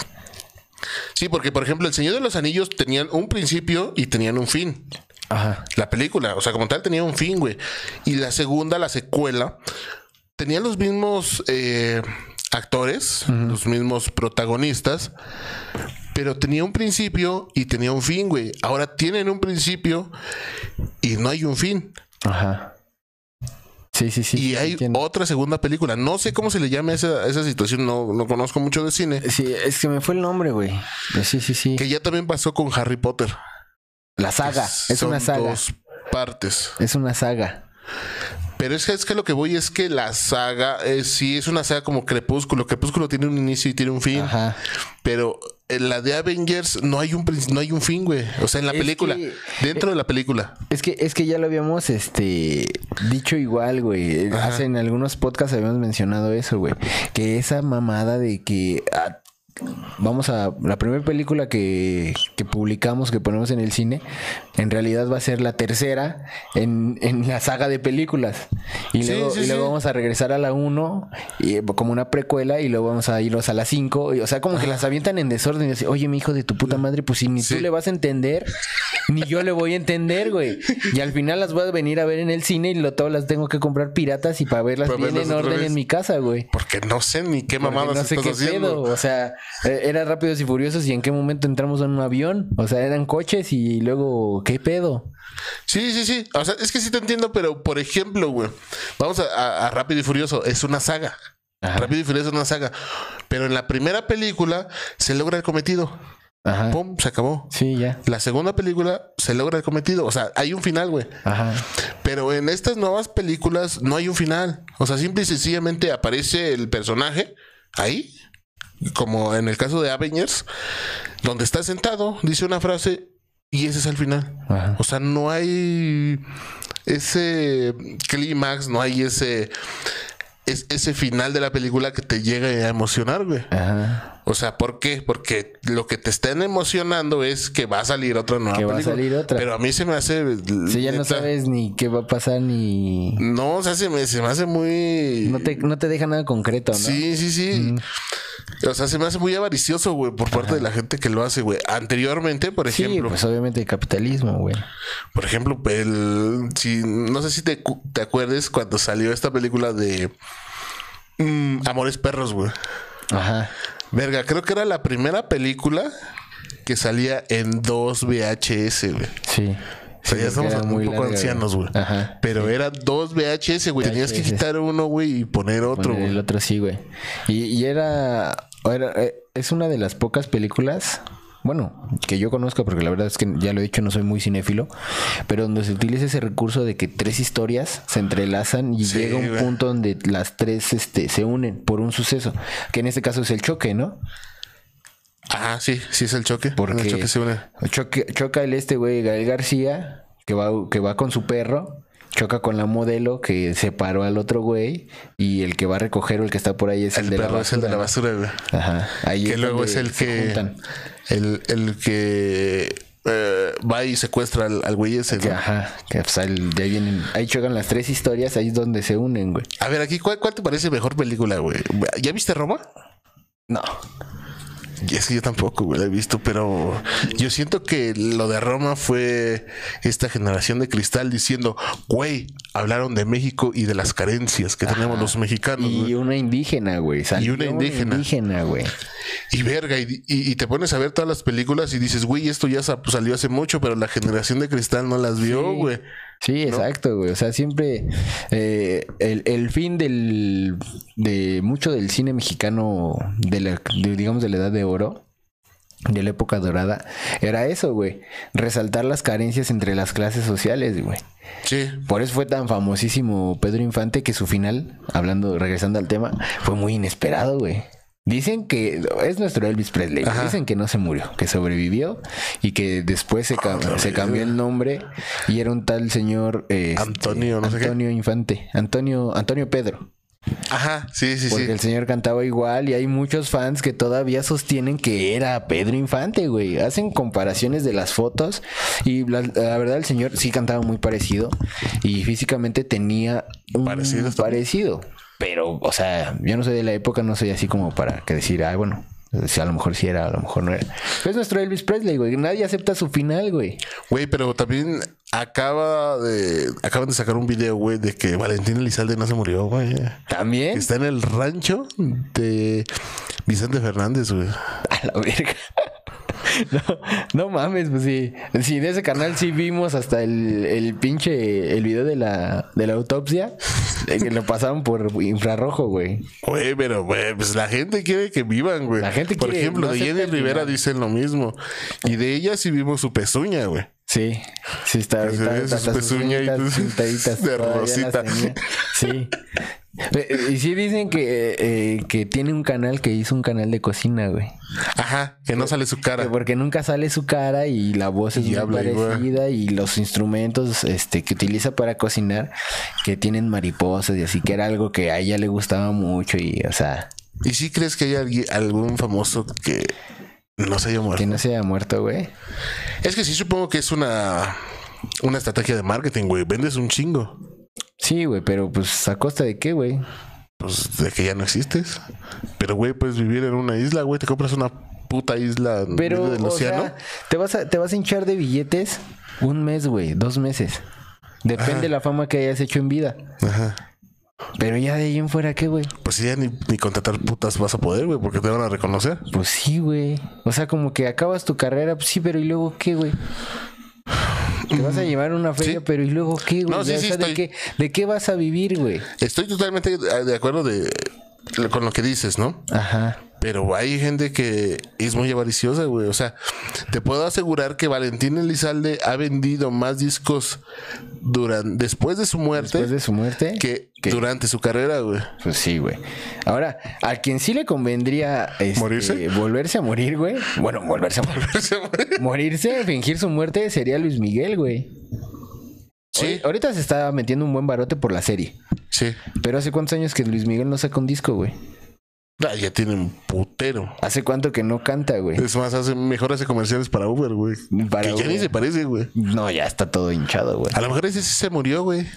sí, porque por ejemplo, El Señor de los Anillos tenían un principio y tenían un fin. Ajá. La película, o sea, como tal tenía un fin, güey. Y la segunda, la secuela, tenía los mismos eh, actores, los mismos protagonistas, pero tenía un principio y tenía un fin, güey. Ahora tienen un principio y no hay un fin. Ajá. Sí, sí, sí. y hay entiendo. otra segunda película. No sé cómo se le llama esa, esa situación, no, no conozco mucho de cine. Sí, es que me fue el nombre, güey. Sí, sí, sí. Que ya también pasó con Harry Potter. La saga. Es Son una saga. dos partes. Es una saga. Pero es que, es que lo que voy es que la saga eh, sí es una saga como Crepúsculo. Crepúsculo tiene un inicio y tiene un fin. Ajá. Pero en la de Avengers no hay un no hay un fin, güey. O sea, en la Es película, que- dentro de la película. Es que, es que ya lo habíamos este dicho igual, güey. Hace en algunos podcasts habíamos mencionado eso, güey. Que esa mamada de que ah, vamos a. La primera película que, que publicamos, que ponemos en el cine, en realidad va a ser la tercera en, en la saga de películas. Y Sí, luego, sí, y luego sí. vamos a regresar a la 1 y, eh, como una precuela y luego vamos a irnos a la 5. O sea, como que las avientan en desorden y así, oye, mi hijo de tu puta madre, pues si ni tú le vas a entender, ni yo le voy a entender, güey. Y al final las voy a venir a ver en el cine y lo, todas las tengo que comprar piratas y para verlas Para bien verlas en orden vez. en mi casa, güey. Porque no sé ni qué mamadas no sé estás qué haciendo. pedo. O sea, era rápidos y furiosos y en qué momento entramos en un avión. O sea, eran coches y luego, ¿qué pedo? Sí, sí, sí. O sea, es que sí te entiendo, pero por ejemplo, güey, vamos a, a- a Rápido y Furioso. Es una saga. Ajá. Rápido y Furioso es una saga. Pero en la primera película se logra el cometido. Ajá. Pum, se acabó. Sí, ya. La segunda película se logra el cometido. O sea, hay un final, güey. Ajá. Pero en estas nuevas películas no hay un final. O sea, simple y sencillamente aparece el personaje ahí, como en el caso de Avengers, donde está sentado, dice una frase y ese es el final. Ajá. O sea, no hay ese clímax, no hay ese es- ese final de la película que te llega a emocionar, güey. Ajá. O sea, ¿por qué? Porque lo que te están emocionando es que va a salir otra nueva Que va a salir otra. Pero a mí se me hace. Sí, ya no sabes ni qué va a pasar ni... No, o sea, se me, se me hace muy. No te, no te deja nada concreto, ¿no? Sí, sí, sí. O sea, se me hace muy avaricioso, güey, por parte de la gente que lo hace, güey. Anteriormente, por Sí, ejemplo, pues obviamente el capitalismo, güey. por ejemplo, el, si, no sé si te, te acuerdes cuando salió esta película de mm, Amores Perros, güey. Ajá. Verga, creo que era la primera película que salía en dos VHS, güey. Sí. O sea, ya Sí, estamos era un muy poco larga, ancianos, güey. Ajá. Pero era dos VHS, güey. Tenías que quitar uno, güey, y poner otro, Poner el güey. otro sí, güey. Y, y era, era- eh, Es una de las pocas películas. Bueno, que yo conozco, porque la verdad es que ya lo he dicho, no soy muy cinéfilo, pero donde se utiliza ese recurso de que tres historias se entrelazan y Sí, llega un punto donde las tres este, se unen por un suceso, que en este caso es el choque, ¿no? Ah, sí, sí es el choque. Porque El choque se une. choque- choca el este güey Gael García, que va, que va con su perro, choca con la modelo que separó al otro güey, y el que va a recoger o el que está por ahí es el, El, de la perro es el de la basura, güey. Ajá. Ahí Que luego donde es el se que. juntan. El, el que eh, va y secuestra al, al güey ese, Que, ¿no? ajá, que pues, ahí, de ahí vienen, ahí chocan las tres historias, ahí es donde se unen, güey. A ver, aquí, ¿cuál, cuál te parece mejor película, güey? ¿Ya viste Roma? No. Y es que yo tampoco, güey, la he visto, pero yo siento que lo de Roma fue esta generación de cristal diciendo, güey, hablaron de México y de las carencias que tenemos los mexicanos, Y una indígena, güey. Salió una indígena. indígena, güey. Y verga, y, y- y te pones a ver todas las películas y dices, güey, esto ya sa- salió hace mucho, pero la generación de cristal no las vio, güey. Sí, exacto, güey. O sea, siempre eh, el, el fin del de mucho del cine mexicano de la de, digamos de la edad de oro de la época dorada era eso, güey, resaltar las carencias entre las clases sociales, güey. Sí. Por eso fue tan famosísimo Pedro Infante que su final, hablando regresando al tema, fue muy inesperado, güey. Dicen que es nuestro Elvis Presley. Ajá. Dicen que no se murió, que sobrevivió y que después se, cam- se no, cambió el nombre y era un tal señor eh, este, Antonio, no sé qué. Antonio Infante, Antonio Antonio Pedro, Ajá, sí, sí, porque sí. el señor cantaba igual y hay muchos fans que todavía sostienen que era Pedro Infante, güey. Hacen comparaciones de las fotos y la, la verdad el señor sí cantaba muy parecido y físicamente tenía un Parecido parecido. Pero, o sea, yo no soy de la época, no soy así como para que decir, ay, bueno, si a lo mejor sí era, a lo mejor no era. Pero es nuestro Elvis Presley, güey. Nadie acepta su final, güey. Güey, pero también acaba de acaban de sacar un video, güey, de que Valentín Elizalde no se murió, güey. También. Está en el rancho de Vicente Fernández, güey. A la verga. No, no mames, pues sí. Sí, de ese canal sí vimos hasta el, el pinche el video de la, de la autopsia. que lo pasaron por infrarrojo, güey. Güey, pero güey, pues la gente quiere que vivan, güey. La gente Por quiere- ejemplo, no de Jenny Rivera dicen lo mismo. Y de ella sí vimos su pezuña, güey. Sí, sí está. Está- sus sus pezuñas y pintaditas de rosita. Sí. Eh, Y sí dicen que, eh, que tiene un canal que hizo un canal de cocina, güey. Ajá, que no sale su cara. Que Porque nunca sale su cara y la voz es Y muy habla parecida y los instrumentos este, que utiliza para cocinar que tienen mariposas y así que era algo que a ella le gustaba mucho y o sea ¿Y si crees que hay algún famoso que no se haya muerto? que no se haya muerto, güey. Es que sí supongo que es una, una estrategia de marketing, güey. Vendes un chingo. Sí, güey, pero pues a costa de qué, güey. Pues de que ya no existes. Pero, güey, puedes vivir en una isla, güey. Te compras una puta isla Pero del océano. sea, te vas a te vas a hinchar de billetes un mes, güey, dos meses. Depende de la fama que hayas hecho en vida. Ajá. Pero ya de ahí en fuera, ¿qué, güey? Pues ya ni, ni contratar putas vas a poder, güey, porque te van a reconocer. Pues sí, güey. O sea, como que acabas tu carrera, pues sí, pero ¿y luego qué, güey? Te vas a llevar una feria, Sí. pero ¿y luego qué, güey? No, sí, O sí, sea, ¿de, qué, ¿De qué vas a vivir, güey? Estoy totalmente de acuerdo de con lo que dices, ¿no? Ajá. Pero hay gente que es muy avariciosa, güey. O sea, te puedo asegurar que Valentín Elizalde ha vendido más discos durante, después de su muerte Después de su muerte. que durante su carrera, güey. Pues sí, güey. Ahora, a quien sí le convendría este, ¿Morirse? volverse a morir, güey. Bueno, volverse a morir. morirse, fingir su muerte sería Luis Miguel, güey. Sí. Ahori- Ahorita se está metiendo un buen barote por la serie. Sí. Pero hace cuántos años que Luis Miguel no saca un disco, güey. Ah, ya tiene un putero. Hace cuánto que no canta, güey. Es más, hace mejor hace comerciales para Uber, güey. Para que ya ni se parece, güey. No, ya está todo hinchado, güey. A lo mejor ese sí se murió, güey.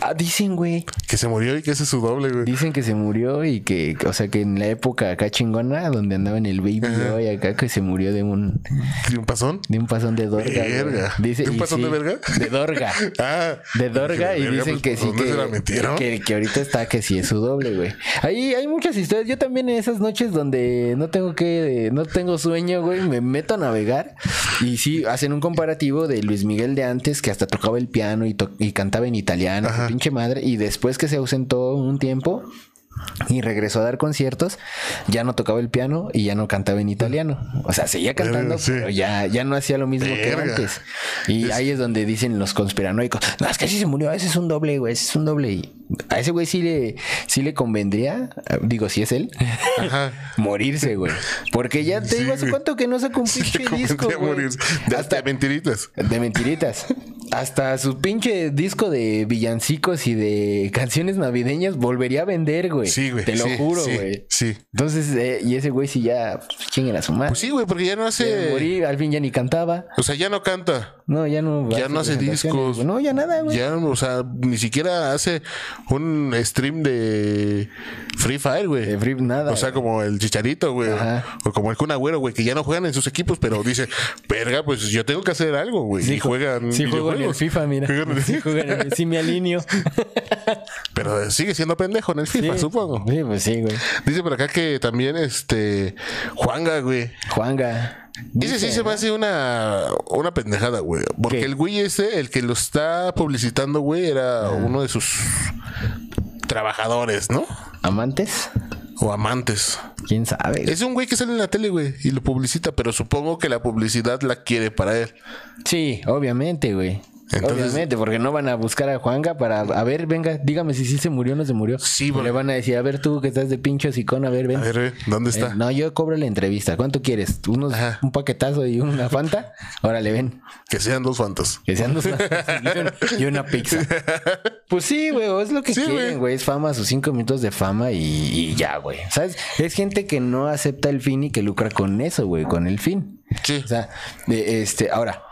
Ah, dicen, güey. Que se murió y que ese es su doble, güey. Dicen que se murió y que, o sea, que en la época acá chingona, donde andaba en el Baby Boy acá, que se murió de un, ¿Tiene un pasón? de un pasón de Dorga. Verga. Dice, ¿De un y pasón de verga? De Dorga. Ah. De Dorga y Verga, dicen pues, que ¿por sí dónde que, se la metieron? que, que ahorita está que sí es su doble, güey. Ahí hay muchas historias. Yo también en esas noches donde no tengo que no tengo sueño, güey, me meto a navegar y sí hacen un comparativo de Luis Miguel de antes que hasta tocaba el piano y, to- y cantaba en italiano, su pinche madre, y después que se ausentó un tiempo y regresó a dar conciertos, ya no tocaba el piano y ya no cantaba en italiano. O sea, seguía cantando, sí. pero ya, ya no hacía lo mismo que antes. Y ahí es donde dicen los conspiranoicos, no, es que sí se murió, ese es un doble, güey, ese es un doble. Y a ese güey sí le, sí le convendría, digo, si es él, Ajá. morirse, güey. Porque ya te digo, ¿hace cuánto que no saca un pinche disco, morir. De Hasta hasta mentiritas. de mentiritas. Hasta su pinche disco de villancicos y de canciones navideñas volvería a vender, güey. Sí, güey. Te lo sí, juro, sí, güey. Sí. Entonces, eh, y ese güey sí ya pues, chinguen a su madre. Pues sí, güey, porque ya no hace. morí, al fin ya ni cantaba. O sea, ya no canta. No, ya no. Ya no hace discos. No, ya nada, güey. Ya, o sea, ni siquiera hace un stream de Free Fire, güey. De Free- nada, O sea, güey. como el Chicharito, güey. Ajá. O como el Kun Agüero, güey, que ya no juegan en sus equipos, pero dice, verga, pues yo tengo que hacer algo, güey. y juegan Sí, juego en el. FIFA, mira. Juegan en- Sí, juegan en el- sí me alineo. Pero sigue siendo pendejo en el FIFA, Sí. Supongo. Sí, pues sí, güey. Dice por acá que también, este, Juanga, güey. Juanga. Ese sí se me hace una, una pendejada, güey. Porque ¿Qué? el güey ese, el que lo está publicitando, güey, era uno de sus trabajadores, ¿no? ¿Amantes? O amantes. ¿Quién sabe? Es un güey que sale en la tele, güey, y lo publicita, pero supongo que la publicidad la quiere para él. Sí, obviamente, güey. Entonces- obviamente, porque no van a buscar a Juanga para, a ver, venga, dígame si sí se murió o no se murió. Sí, porque- Le van a decir, a ver tú que estás de pincho sicón, a ver, ven. A ver, eh, ¿dónde Eh, está? no, yo cobro la entrevista. ¿Cuánto quieres? ¿Unos, Ajá. un paquetazo y una fanta? Órale, ven. Que sean dos fantas. Que sean dos una- y una pizza. Pues sí, güey, es lo que Sí, quieren, güey. Es fama, sus cinco minutos de fama y, y ya, güey. ¿Sabes? Es gente que no acepta el fin y que lucra con eso, güey, con el fin. Sí. O sea, de, este, ahora,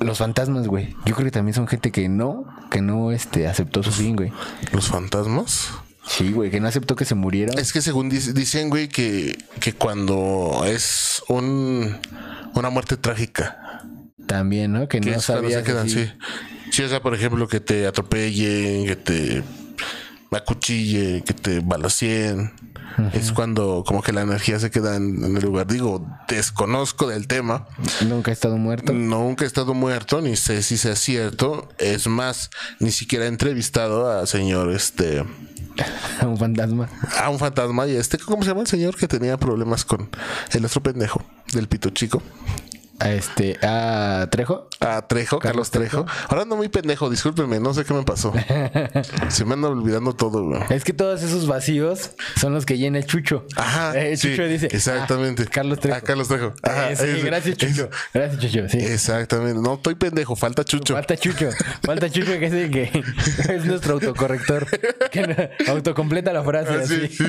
los fantasmas, güey. Yo creo que también son gente que no, que no, este, aceptó su fin, güey. ¿Los fantasmas? Sí, güey, que no aceptó que se murieron. Es que según dic- dicen, güey, que, que cuando es un, una muerte trágica, También, ¿no? Que que no cuando se quedan. Sí, o sea, por ejemplo, que te atropellen, que te acuchille, que te balacien. Es cuando como que la energía se queda en, en el lugar. Digo, desconozco del tema. Nunca ha estado muerto. Nunca he estado muerto, ni sé si sea cierto. Es más, ni siquiera he entrevistado a señor este un fantasma. a un fantasma y este, ¿cómo se llama el señor que tenía problemas con el otro pendejo del pito chico? A este, a Trejo. A Trejo, Carlos, Trejo. Ahora ando muy pendejo, discúlpenme, no sé qué me pasó. Se me anda olvidando todo, güey. Es que todos esos vacíos son los que llena el Chucho. Ajá, Eh, sí, Chucho dice. exactamente. "Ah, Carlos Trejo. Ah, Carlos Trejo. Ajá, Eh, sí, ese, gracias, Chucho. Gracias, Chucho. Sí. Exactamente. No, estoy pendejo, falta Chucho. Falta Chucho. Falta Chucho que es el que es nuestro autocorrector. Que autocompleta la frase. Ah, sí, así. sí.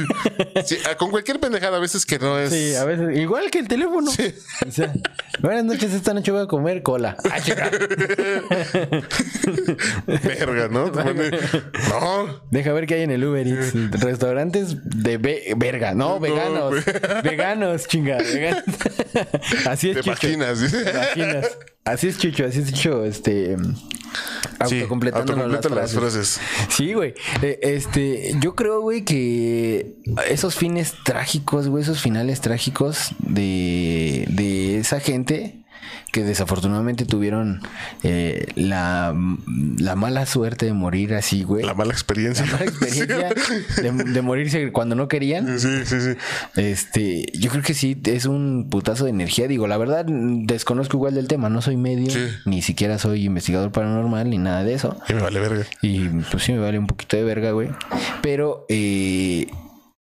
Sí, ah, con cualquier pendejada a veces que no es. Sí, a veces. Igual que el teléfono. O sea, buenas noches, esta noche voy a comer cola. Ah, chica. Verga, ¿no? No. Deja ver qué hay en el Uber Eats. Restaurantes de ve- verga. No, veganos. veganos, chinga. veganos. Así es, Te imaginas. Te imaginas. Así es, Chucho. Así es, Chucho. Este. Sí, Autocompletándonos autocompleta las las frases. frases. Sí, güey. Eh, este, yo creo, güey, que esos fines trágicos, güey, esos finales trágicos de, de esa gente que desafortunadamente tuvieron eh, la, la mala suerte de morir así, güey. La mala experiencia. La mala experiencia de, de morirse cuando no querían. Sí, sí, sí. Este, yo creo que sí, es un putazo de energía. Digo, la verdad, desconozco igual del tema. No soy medio, Sí. ni siquiera soy investigador paranormal, ni nada de eso. Y me vale verga. Y pues sí me vale un poquito de verga, güey. Pero, eh,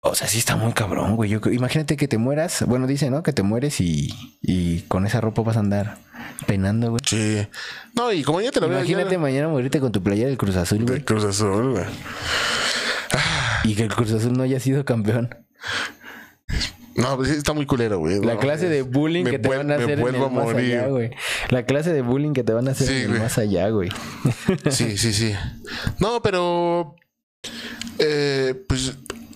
o sea, sí está muy cabrón, güey. Yo, imagínate que te mueras. Bueno, dice, ¿no? Que te mueres y, y con esa ropa vas a andar penando, güey. Sí. No, y como ya te lo veo Imagínate mañana morirte con tu playera del Cruz Azul, güey. de Cruz Azul, güey. Y que el Cruz Azul no haya sido campeón. No, pues sí, está muy culero, güey. La No, clase de bullying que te van a hacer en el más allá, güey. La clase de bullying que te van a hacer Sí, en el más allá, güey. Sí, sí, sí. No, pero. eh, pues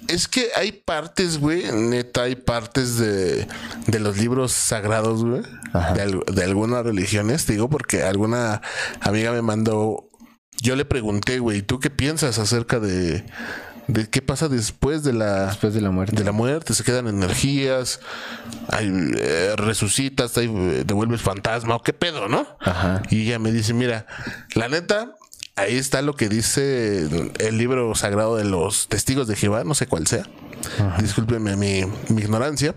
es que hay partes, güey. Neta, hay partes de, de los libros sagrados, güey. De, de algunas religiones. Te digo porque alguna amiga me mandó. Yo le pregunté, güey, ¿tú qué piensas acerca de, de qué pasa después de la, Después de la muerte. de la muerte? Se quedan energías, hay, eh, resucitas, hay, eh, devuelves fantasma, o qué pedo, ¿no? Ajá. Y ella me dice, mira, la neta, ahí está lo que dice el libro sagrado de los testigos de Jehová, no sé cuál sea. Discúlpenme mi, mi ignorancia.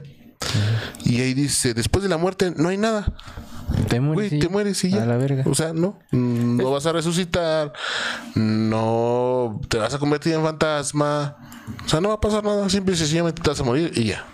Y ahí dice, después de la muerte no hay nada. Te mueres. y- te mueres y ya. A la verga. O sea, no. No vas a resucitar. No te vas a convertir en fantasma. O sea, no va a pasar nada. Simple y sencillamente te vas a morir y ya.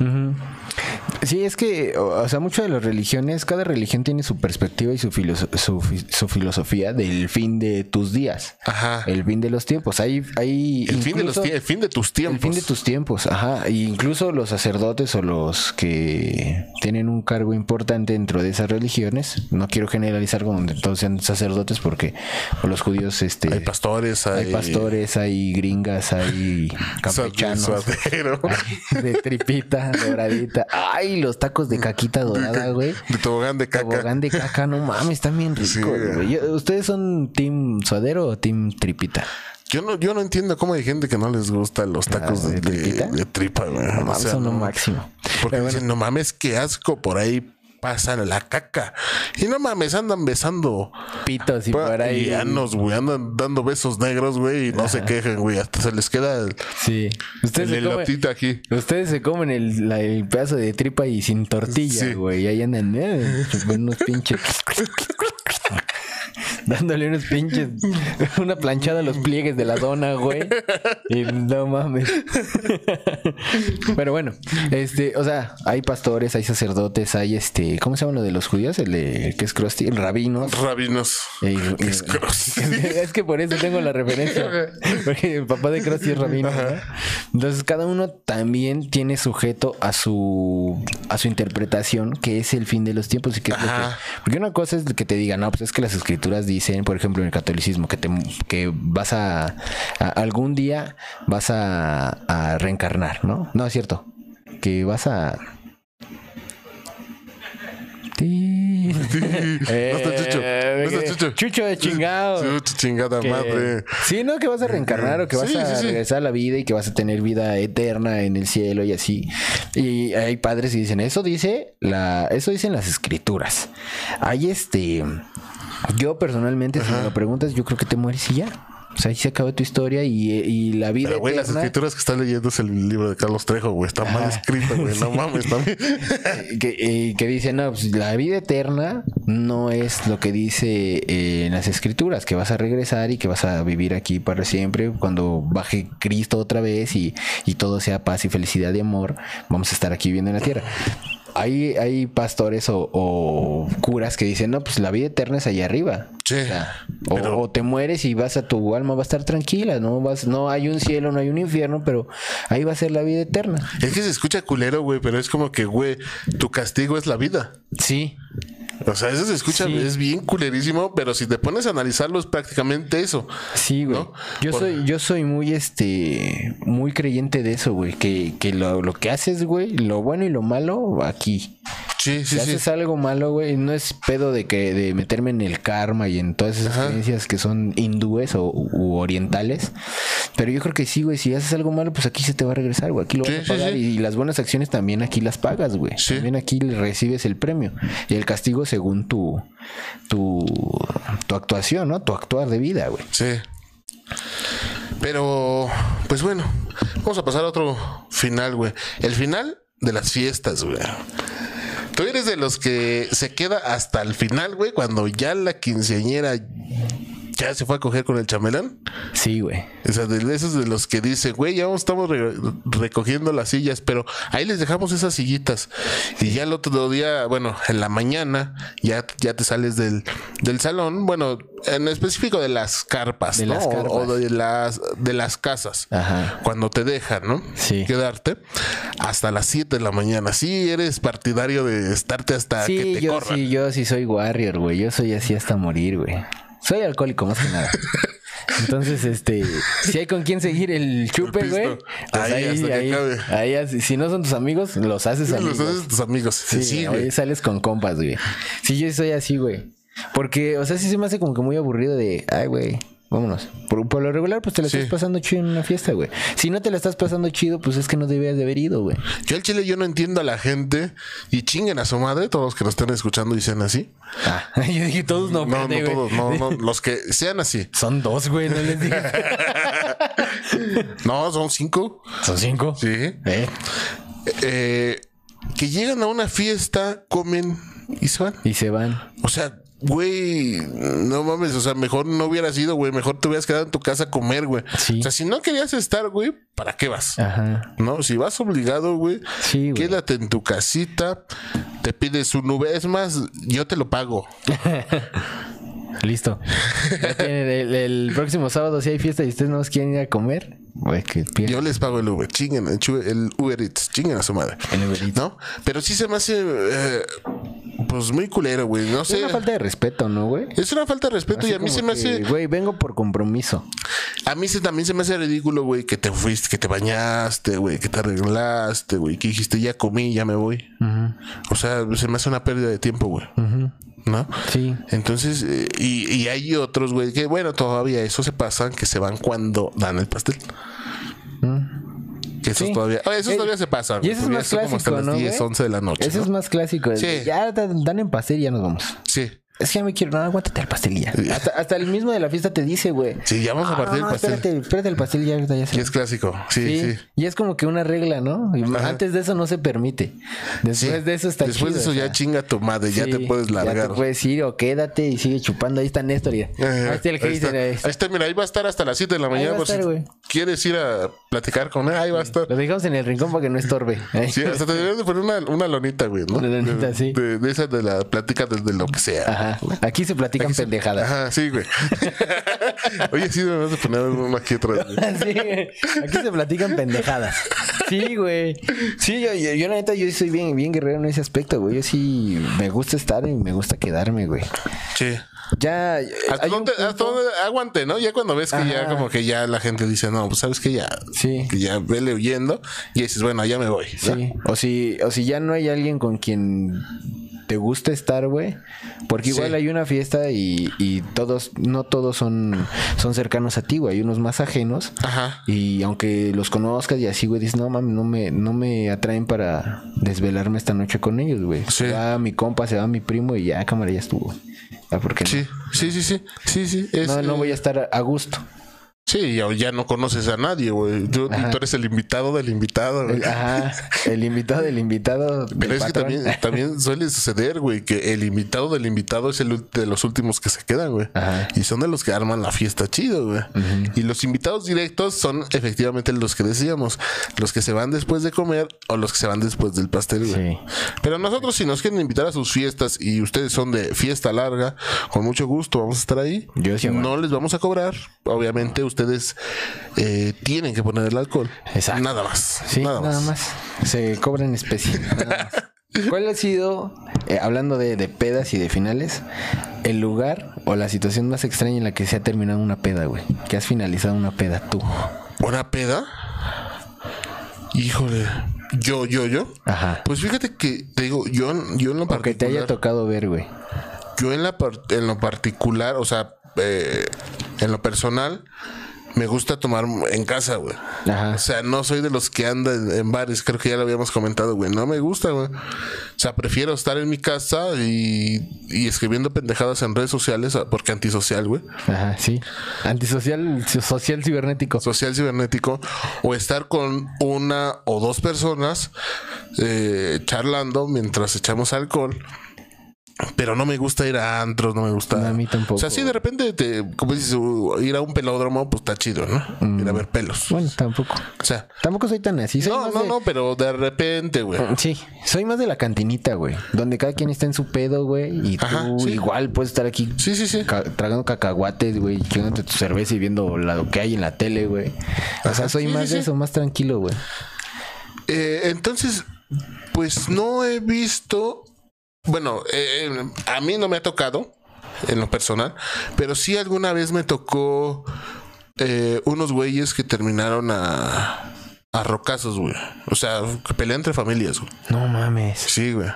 Sí, es que, o sea, mucho de las religiones, cada religión tiene su perspectiva y su, filoso- su, su filosofía del fin de tus días. Ajá. El fin de los tiempos. Hay, hay El fin, de los incluso- el fin de tus tiempos. El fin de tus tiempos, ajá. Y incluso los sacerdotes o los que tienen un cargo importante dentro de esas religiones, no quiero generalizar que todos sean sacerdotes porque o los judíos, este, Hay pastores, hay, hay pastores, hay gringas, hay Suadero. De tripita, doradita. Ay, los tacos de caquita dorada, güey. De tobogán de caca. Tobogán de caca, no mames, están bien ricos, Sí. güey. ¿Ustedes son team suadero o team tripita? Yo no, yo no entiendo cómo hay gente que no les gustan los tacos Ah, de, ¿de de- tripita? de tripa, güey. No O sea, son lo máximo. Porque bueno, dicen, no mames, qué asco, por ahí pasan la caca. Y no mames, andan besando pitos y pa- por ahí. y anos, güey, andan dando besos negros, güey, y no se quejen, güey, hasta se les queda el, Sí. Ustedes el elotito aquí. ustedes se comen el, la- el pedazo de tripa y sin tortilla, Sí. güey. Y ahí andan eh, unos pinches. Dándole unos pinches. Una planchada a los pliegues de la dona, güey. Y no mames. Pero bueno, este, o sea, hay pastores, hay sacerdotes, hay este. ¿Cómo se llama lo de los judíos? El, de, que es crusty, el rabinos. Rabinos. Eh, Es eh, es que por eso tengo la referencia. Porque el papá de Krusty es rabino. ¿no? Entonces, cada uno también tiene sujeto a su a su interpretación, que es el fin de los tiempos. Y que es lo que- Ajá. porque una cosa es que te digan, no, pues es que las escrituras dicen, por ejemplo, en el catolicismo, que te que vas a, a- algún día vas a, a reencarnar, ¿no? No, es cierto. Que vas a. Sí. No está Chucho. No está Eh, Chucho. Chucho de chingado. Su chingada Que- madre. Sí, ¿no? Que vas a reencarnar o que vas Sí, a sí, sí. regresar a la vida y que vas a tener vida eterna en el cielo y así. Y hay padres que dicen, eso dice la, eso dicen las escrituras. Hay este. Yo personalmente, si me lo preguntas, yo creo que te mueres y ya. O sea, ahí se acaba tu historia y, y la vida Pero, güey, las eterna- escrituras que estás leyendo es el libro de Carlos Trejo, güey. Está mal escrito, güey. No mames, también. que, eh, que dice, no, pues la vida eterna no es lo que dice eh, en las escrituras, que vas a regresar y que vas a vivir aquí para siempre. Cuando baje Cristo otra vez y, y todo sea paz y felicidad y amor, vamos a estar aquí viviendo en la tierra. Hay, hay pastores o, o curas que dicen, no, pues la vida eterna es allá arriba. Sí, O, sea, o- pero- o te mueres y vas a tu alma va a estar tranquila, no vas, no hay un cielo, no hay un infierno, pero ahí va a ser la vida eterna. Es que se escucha culero, güey, pero es como que, güey, tu castigo es la vida. Sí, O sea, eso se escucha, Sí. es bien culerísimo, pero si te pones a analizarlo es prácticamente eso. Sí, güey. ¿No? Yo Por- soy, yo soy muy este, muy creyente de eso, güey. Que, que lo, lo que haces, güey, lo bueno y lo malo, aquí. Sí, sí, si sí. haces algo malo, güey, no es pedo de que de meterme en el karma y en todas esas Ajá. creencias que son hindúes o u orientales. Pero yo creo que sí, güey, si haces algo malo, pues aquí se te va a regresar, güey. Aquí lo vas a pagar. Y las buenas acciones también aquí las pagas, güey. También aquí recibes el premio. Y el castigo según tu, tu, tu actuación, ¿no? Tu actuar de vida, güey. Sí. Pero, pues bueno, vamos a pasar a otro final, güey. El final de las fiestas, güey. Tú eres de los que se queda hasta el final, güey, cuando ya la quinceañera ya se fue a coger con el chamelán. Sí, güey. O sea, de esos de los que dicen, güey, ya estamos re- recogiendo las sillas, pero ahí les dejamos esas sillitas. Y ya el otro día, bueno, en la mañana, ya, ya te sales del, del salón, bueno, en específico de las carpas, De ¿no? las O- carpas. O, de las de las casas. Ajá. Cuando te dejan, ¿no? Sí. Quedarte hasta las 7 de la mañana. Sí, eres partidario de estarte hasta que te yo corran. sí, yo sí soy warrior, güey. Yo soy así hasta morir, güey. Soy alcohólico más que nada. Entonces, este, si hay con quién seguir el chupe, güey, pues Ahí, ahí, ahí, acabe. ahí así- si no son tus amigos, los haces amigos. los haces tus amigos. Sí, Sí, güey. ahí sales con compas, güey. Sí, yo soy así, güey. Porque, o sea, sí se me hace como que muy aburrido de, ay, güey, vámonos. Por, por lo regular, pues te la Sí. estás pasando chido en una fiesta, güey. Si no te la estás pasando chido, pues es que no debías de haber ido, güey. Yo al chile yo no entiendo a la gente y chinguen a su madre, todos los que nos estén escuchando y sean así. Ah, yo dije, todos no, No, no todos, no, no, los que sean así. Son dos, güey, no les digas. No, son cinco. Son cinco. Sí. ¿Eh? Eh, que llegan a una fiesta, comen y se van. Y se van. O sea, güey, no mames, o sea, mejor no hubieras ido, güey, mejor te hubieras quedado en tu casa a comer, güey. Sí. O sea, si no querías estar, güey, ¿para qué vas? Ajá. No, si vas obligado, güey, Sí, quédate en tu casita, te pides un nube, es más, yo te lo pago. Listo. Ya tienen el, el próximo sábado, si hay fiesta y ustedes no quieren ir a comer, pidan. Yo les pago el Uber, chinguen, el, Uber Eats, chinguen a su madre. El Uber Eats. ¿No? Pero sí se me hace, eh, pues muy culero, güey. No Es sé. una falta de respeto, ¿no, güey? Es una falta de respeto Así y a mí se me que, hace, Güey, vengo por compromiso. a mí se, también se me hace ridículo, güey, que te fuiste, que te bañaste, güey, que te arreglaste, güey, que dijiste ya comí, ya me voy. O sea, se me hace una pérdida de tiempo, güey. ¿No? Sí. Entonces, eh, y, y hay otros, güey, que bueno, todavía eso se pasan, que se van cuando dan el pastel. Que esos Sí. todavía, oh, esos Eh, todavía se pasan. Y eso es más son como hasta clásico, las ¿no? 10, güey? 11 de la noche. Ese ¿no? es más clásico. Sí. Ya dan en pastel y ya nos vamos. Sí. Es que ya me quiero, no, aguántate el pastel ya. Hasta, hasta el mismo de la fiesta te dice, güey. Sí, ya vamos a "Ah, partir no, el pastel. Espérate, espérate el pastel ya, ya se Y es clásico. Sí, Sí, sí. y es como que una regla, ¿no? Ajá. antes de eso no se permite. Después Sí. de eso está Después de eso o ya chinga tu madre, ya te puedes Ya largar. te puedes ir o quédate y sigue chupando. Ahí está Néstor. ya. Ajá. Ahí está el que ahí, está. ahí está. Ahí mira, ahí va a estar hasta las 7 de la mañana. va a por estar, si güey. quieres ir a platicar con él, ahí va a estar. Lo dejamos en el rincón para que no estorbe. Sí, hasta te deberías de poner una, una lonita, güey, ¿no? Una lonita, de, sí. De, de esa de la plática desde lo que sea. Ajá. Aquí se platican pendejadas. Ajá, sí, güey. Oye, sí, debemos de poner una aquí atrás. Sí, aquí se platican pendejadas. Sí, güey. Sí, yo, yo, yo, la neta, yo soy bien, bien guerrero en ese aspecto, güey. Yo sí me gusta estar y me gusta quedarme, güey. Sí. Ya. ¿Hasta punto- hasta dónde aguante, no? Ya cuando ves que ya como que ya la gente dice, no, pues sabes que ya, Sí. que ya vele huyendo y dices, bueno, ya me voy. ¿no? Sí. O si, o si ya no hay alguien con quien te gusta estar, güey. Porque igual Sí. hay una fiesta y, y todos, no todos son, son cercanos a ti, güey. Hay unos más ajenos. Ajá. Y aunque los conozcas y así, güey, dices, no mami, no me, no me atraen para desvelarme esta noche con ellos, güey. Sí. Se va mi compa, se va mi primo y ya, cámara, ya estuvo. Ya, ¿por qué no? Sí, sí, sí, sí. Sí, sí. Es, No, no eh, voy a estar a gusto. Sí, ya, ya no conoces a nadie, güey. Tú, eres el invitado del invitado, güey. El- ajá, el invitado del invitado. Pero del es que también, también suele suceder, güey, que el invitado del invitado es el de los últimos que se quedan, güey. Ajá. Y son de los que arman la fiesta chido, güey. Y los invitados directos son efectivamente los que decíamos, los que se van después de comer o los que se van después del pastel, güey. Sí. Pero nosotros, si nos quieren invitar a sus fiestas y ustedes son de fiesta larga, con mucho gusto vamos a estar ahí. Yo sí no les vamos a cobrar. Obviamente, ustedes eh, tienen que poner el alcohol. Exacto. Nada más. Sí, nada más. Se cobra en especie. nada más. ¿Cuál ha sido, eh, hablando de, de pedas y de finales, el lugar o la situación más extraña en la que se ha terminado una peda, güey? Que has finalizado una peda tú. ¿Una peda? Híjole. Yo, yo, yo. Ajá. Pues fíjate que te digo, yo, yo en lo O que te haya particular, tocado ver, güey. yo en, la en lo particular, o sea, eh, en lo personal, me gusta tomar en casa, güey. Ajá. O sea, no soy de los que andan en bares, creo que ya lo habíamos comentado, güey. No me gusta, güey. O sea, prefiero estar en mi casa y, y escribiendo pendejadas en redes sociales, ah, porque antisocial, güey. Ajá, sí. Antisocial, so- social cibernético. Social cibernético, o estar con una o dos personas eh, charlando mientras echamos alcohol. Pero no me gusta ir a antros, no me gusta. No, a mí tampoco. O sea, sí, de repente, te, como dices, ir a un pelódromo, pues está chido, ¿no? Ir a ver pelos. Bueno, tampoco. O sea, Tampoco soy tan así. Soy no, no, de- no, pero de repente, güey. Sí, soy más de la cantinita, güey. Donde cada quien está en su pedo, güey. Y tú Ajá, sí. igual puedes estar aquí Sí, sí, sí. ca- tragando cacahuates, güey. Chingándote tu cerveza y viendo lo que hay en la tele, güey. O sea, soy sí, más sí, de eso, más tranquilo, güey. Eh, entonces, pues no he visto. Bueno, eh, eh, a mí no me ha tocado en lo personal, pero sí alguna vez me tocó eh, unos güeyes que terminaron a, a rocazos, güey. O sea, que pelean entre familias, güey. No mames. Sí, güey.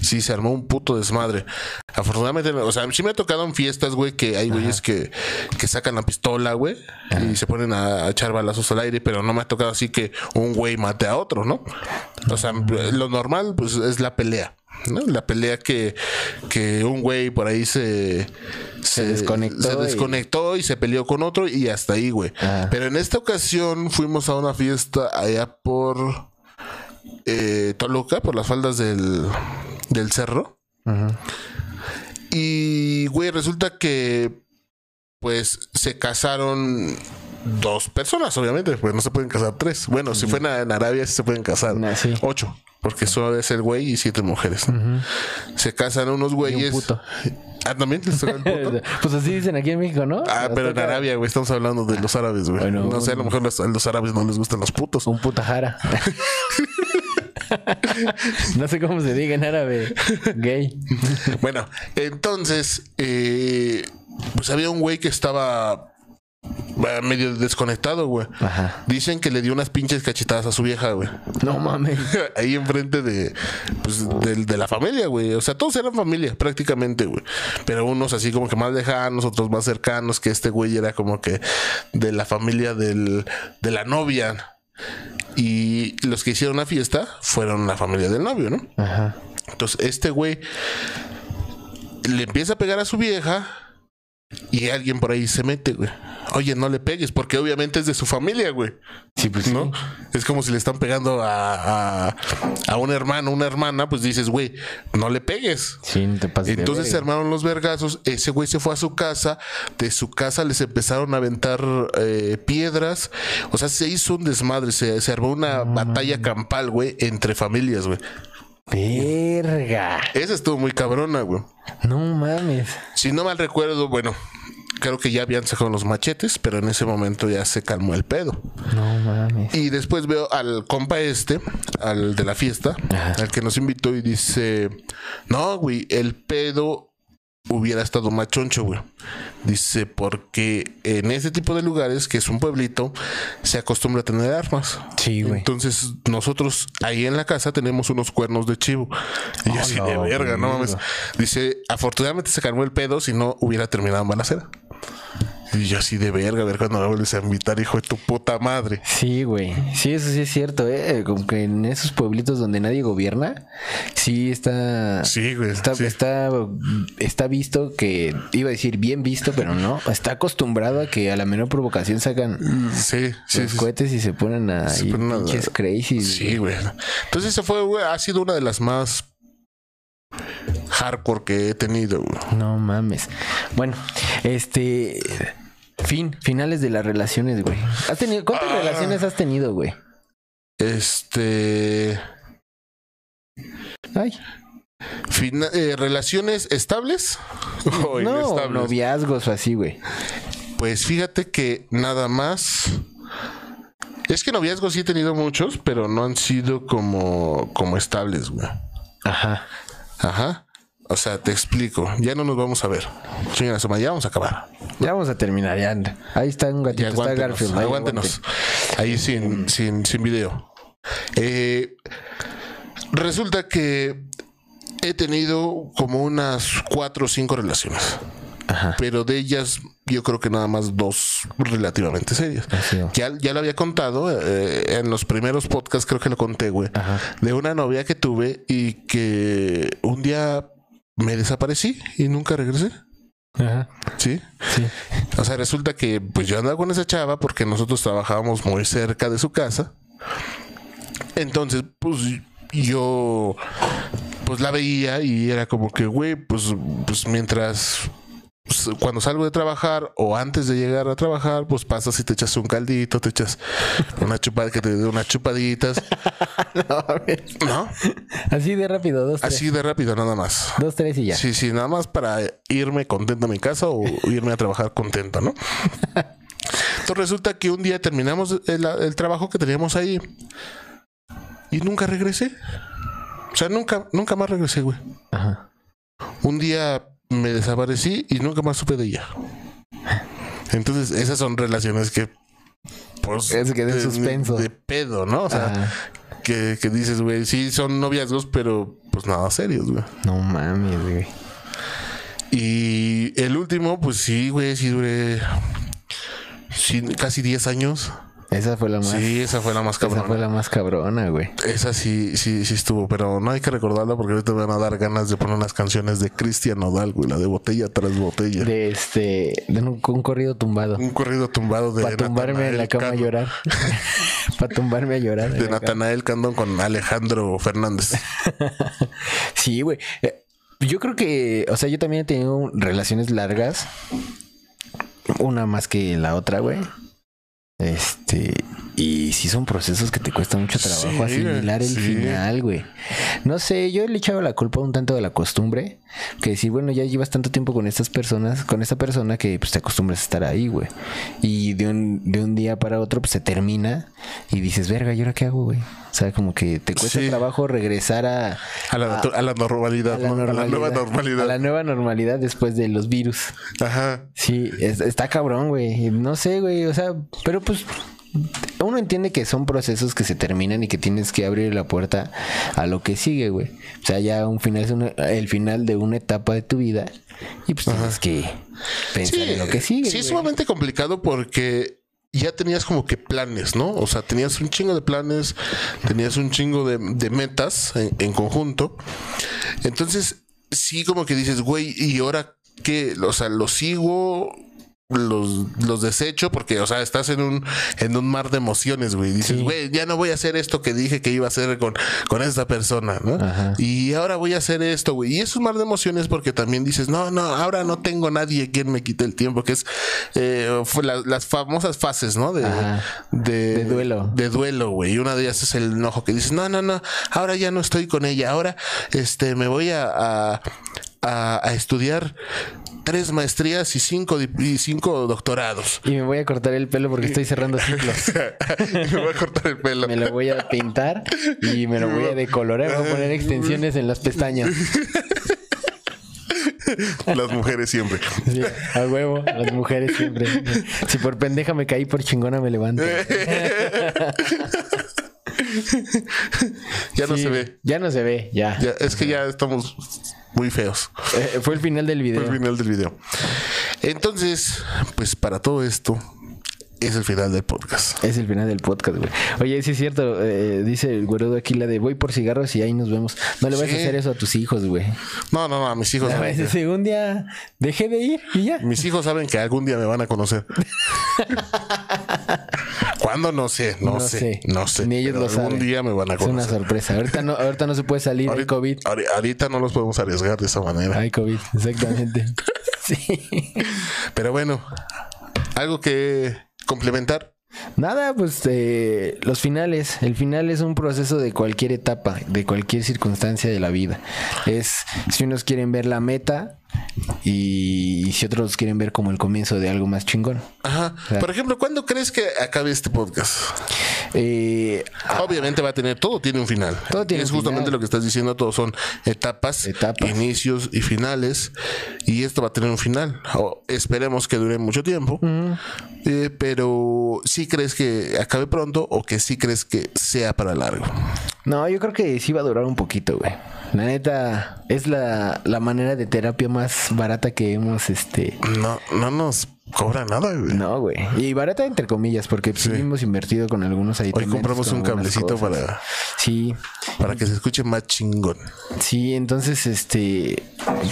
Sí, se armó un puto desmadre. Afortunadamente, o sea, sí me ha tocado en fiestas, güey, que hay güeyes que, que sacan la pistola, güey, y se ponen a echar balazos al aire, pero no me ha tocado así que un güey mate a otro, ¿no? O sea, lo normal, pues, es la pelea. ¿no? La pelea que, que un güey por ahí se, Se desconectó se y- desconectó y... se peleó con otro y hasta ahí, güey. Pero en esta ocasión fuimos a una fiesta allá por eh, Toluca, por las faldas del, del cerro. Y, güey, resulta que, pues, se casaron dos personas, obviamente, pues no se pueden casar tres. Bueno, si fuera en Arabia sí se pueden casar sí. ocho, porque solo es el güey y siete mujeres. Se casan unos güeyes. puto. Ah, también les el puto. pues así dicen aquí en México, ¿no? Ah, pero en Arabia, güey, estamos hablando de los árabes, güey. Bueno, no sé, a lo mejor los- a los árabes no les gustan los putos. Un putajara. no sé cómo se diga en árabe. Gay. Bueno, entonces, eh, pues había un güey que estaba eh, medio desconectado, güey. Ajá. Dicen que le dio unas pinches cachetadas a su vieja, güey. No mames. Ahí enfrente de, pues, de, la familia, güey. O sea, todos eran familia, prácticamente, güey. Pero unos así como que más lejanos, otros más cercanos, que este güey era como que de la familia del, de la novia. Y los que hicieron la fiesta fueron la familia del novio, ¿no? Ajá. Entonces, este güey le empieza a pegar a su vieja y alguien por ahí se mete, güey. Oye, no le pegues, porque obviamente es de su familia, güey. Sí, pues sí. ¿No? Es como si le están pegando a, a, a un hermano, una hermana, pues dices, güey, no le pegues. Sí, no te pases de Entonces se armaron los vergazos. Ese güey se fue a su casa. De su casa les empezaron a aventar eh, piedras. O sea, se hizo un desmadre. Se, se armó una batalla campal, güey, entre familias, güey. Verga. Esa estuvo muy cabrona, güey. No mames. Si no mal recuerdo, bueno, creo que ya habían sacado los machetes, pero en ese momento ya se calmó el pedo. No mames. Y después veo al compa este, al de la fiesta, al que nos invitó y dice, no, güey, el pedo hubiera estado más choncho, güey. Dice, porque en ese tipo de lugares, que es un pueblito, se acostumbra a tener armas. Sí, güey. Entonces, nosotros ahí en la casa tenemos unos cuernos de chivo. Y yo así de verga, no mames. Dice, afortunadamente se calmó el pedo, si no hubiera terminado en balacera. Y yo así de verga, a ver cuando me vuelves a invitar, hijo de tu puta madre. Sí, güey. Sí, eso sí es cierto, ¿eh? Como que en esos pueblitos donde nadie gobierna, sí está... Sí, güey. Está, sí. está, está visto que, iba a decir bien visto, pero no. Está acostumbrado a que a la menor provocación sacan Sí, sí, los cohetes y se ponen a Se ponen a- pinches crazy. Sí, güey. Entonces, esa fue, güey, ha sido una de las más hardcore que he tenido, güey. No mames. Bueno, este. Fin, finales de las relaciones, güey. ¿Has tenido, ¿Cuántas Ah. relaciones has tenido, güey? Este. Ay, fina- eh, relaciones estables o no, inestables. noviazgos o así, güey. Pues fíjate que nada más. Es que noviazgos sí he tenido muchos, pero no han sido como, como estables, güey. Ajá. Ajá. O sea, te explico. Ya no nos vamos a ver. Chinga, suma, ya vamos a acabar. Ya vamos a terminar, ya. Ahí está un gatito, está aguántenos. Garfield. ahí aguántenos. Ahí sin, sin, sin video. Eh, resulta que he tenido como unas cuatro o cinco relaciones. Pero de ellas, yo creo que nada más dos relativamente serias. Ya, ya lo había contado eh, en los primeros podcasts, creo que lo conté, güey. De una novia que tuve y que un día me desaparecí y nunca regresé. Ajá. ¿Sí? Sí. O sea, resulta que pues yo andaba con esa chava porque nosotros trabajábamos muy cerca de su casa. Entonces, pues yo pues la veía y era como que, güey, pues, pues mientras pues, cuando salgo de trabajar o antes de llegar a trabajar, pues pasas y te echas un caldito, te echas una chupada que te dé unas chupaditas. ¿No? Así de rápido, dos, tres. Así de rápido, nada más. Dos, tres y ya. Sí, sí, nada más para irme contento a mi casa o irme a trabajar contento, ¿no? Entonces resulta que un día terminamos el, el trabajo que teníamos ahí y nunca regresé. O sea, nunca, nunca más regresé, güey. Ajá. Un día me desaparecí y nunca más supe de ella. Entonces, esas son relaciones que. Pues. Es que de de, suspenso. de pedo, ¿no? O sea, que, que dices, güey, sí son noviazgos, pero pues nada serios, güey. No mames, güey. Y el último, pues sí, güey, sí duré. sí, casi 10 años. Esa fue la más. Sí, esa fue la más esa cabrona. fue la más cabrona, güey. Esa sí, sí, sí estuvo, pero no hay que recordarla porque ahorita me van a dar ganas de poner unas canciones de Cristian Nodal, güey, la de botella tras botella. De este. De un, un corrido tumbado. Un corrido tumbado de Para tumbarme en la cama a llorar. Para tumbarme a llorar. De. Natanael Candón con Alejandro Fernández. Sí, güey. Eh, Yo creo que, o sea, yo también he tenido relaciones largas. Una más que la otra, güey. Este, y sí son procesos que te cuesta mucho trabajo Sí, asimilar el sí. final, güey. No sé, yo le he echado la culpa un tanto de la costumbre. Que decir, bueno, ya llevas tanto tiempo con estas personas, con esta persona que pues te acostumbras a estar ahí, güey. Y de un, de un día para otro, pues se termina y dices, verga, ¿y ahora qué hago, güey? O sea, como que te cuesta Sí. trabajo regresar a, A la, natu- a la normalidad, a la, ¿no? A la nueva normalidad. A la nueva normalidad después de los virus. Ajá. Sí, es- está cabrón, güey. No sé, güey. O sea, pero pues uno entiende que son procesos que se terminan y que tienes que abrir la puerta a lo que sigue, güey. O sea, ya un final es una- el final de una etapa de tu vida y pues tienes que pensar en lo que sigue. Sí, es sumamente complicado porque ya tenías como que planes, ¿no? O sea, tenías un chingo de planes, tenías un chingo de, de metas en, en conjunto. Entonces, sí, como que dices, güey, ¿y ahora qué? O sea, ¿lo sigo? Los, los desecho porque, o sea, estás en un, en un mar de emociones, güey. Dices, Sí. güey, ya no voy a hacer esto que dije que iba a hacer con, con esta persona, ¿no? Ajá. Y ahora voy a hacer esto, güey. Y es un mar de emociones porque también dices, no, no, ahora no tengo nadie quien me quite el tiempo, que es eh, la- las famosas fases, ¿no? De, de, De duelo. De duelo, güey. Y una de ellas es el enojo que dices, no, no, no, ahora ya no estoy con ella. Ahora este, me voy a, a, a- a estudiar tres maestrías y cinco, y cinco doctorados. Y me voy a cortar el pelo porque estoy cerrando ciclos. me voy a cortar el pelo. Me lo voy a pintar y me lo voy a decolorar. Voy a poner extensiones en las pestañas. Las mujeres siempre. Sí, a huevo, las mujeres siempre. Si por pendeja me caí, por chingona me levanto. Ya no Sí, se ve. Ya no se ve, ya. Ya, es que ya estamos muy feos. Eh, fue el final del video. Fue el final del video. Entonces, pues para todo esto, es el final del podcast. Es el final del podcast, güey. Oye, sí es cierto. eh, dice el güerudo aquí la de voy por cigarros y ahí nos vemos. No le vas Sí. a hacer eso a tus hijos, güey. No, no, no, a mis hijos. Un día dejé de ir y ya. mis hijos saben que algún día me van a conocer. ¿Cuándo? No sé, no, No sé, sé. no sé. Ni ellos lo algún saben. día me van a Es una conocer. sorpresa. Ahorita no, ahorita no se puede salir. Hay Ahorita, COVID. ahori- ahorita no los podemos arriesgar de esa manera. Hay COVID, exactamente. Sí. Pero bueno, algo que complementar. Nada, pues eh, los finales. El final es un proceso de cualquier etapa, de cualquier circunstancia de la vida. Es, si unos quieren ver la meta, Y, si otros quieren ver como el comienzo de algo más chingón. Ajá. Por ejemplo, ¿cuándo crees que acabe este podcast? Eh, Obviamente va a tener, todo tiene un final. Todo tiene es un justamente final. lo que estás diciendo, todos son etapas, Etapas. inicios y finales. Y esto va a tener un final. O esperemos que dure mucho tiempo. Eh, pero sí crees que acabe pronto o que sí crees que sea para largo. no, yo creo que sí va a durar un poquito, güey. La neta, es la, la manera de terapia más barata que hemos, este... No, no nos cobra nada, güey. No, güey. Y barata entre comillas, porque sí. hemos invertido con algunos Hoy aditamentos. compramos con un cablecito para, Sí, para que se escuche más chingón. sí, entonces, este,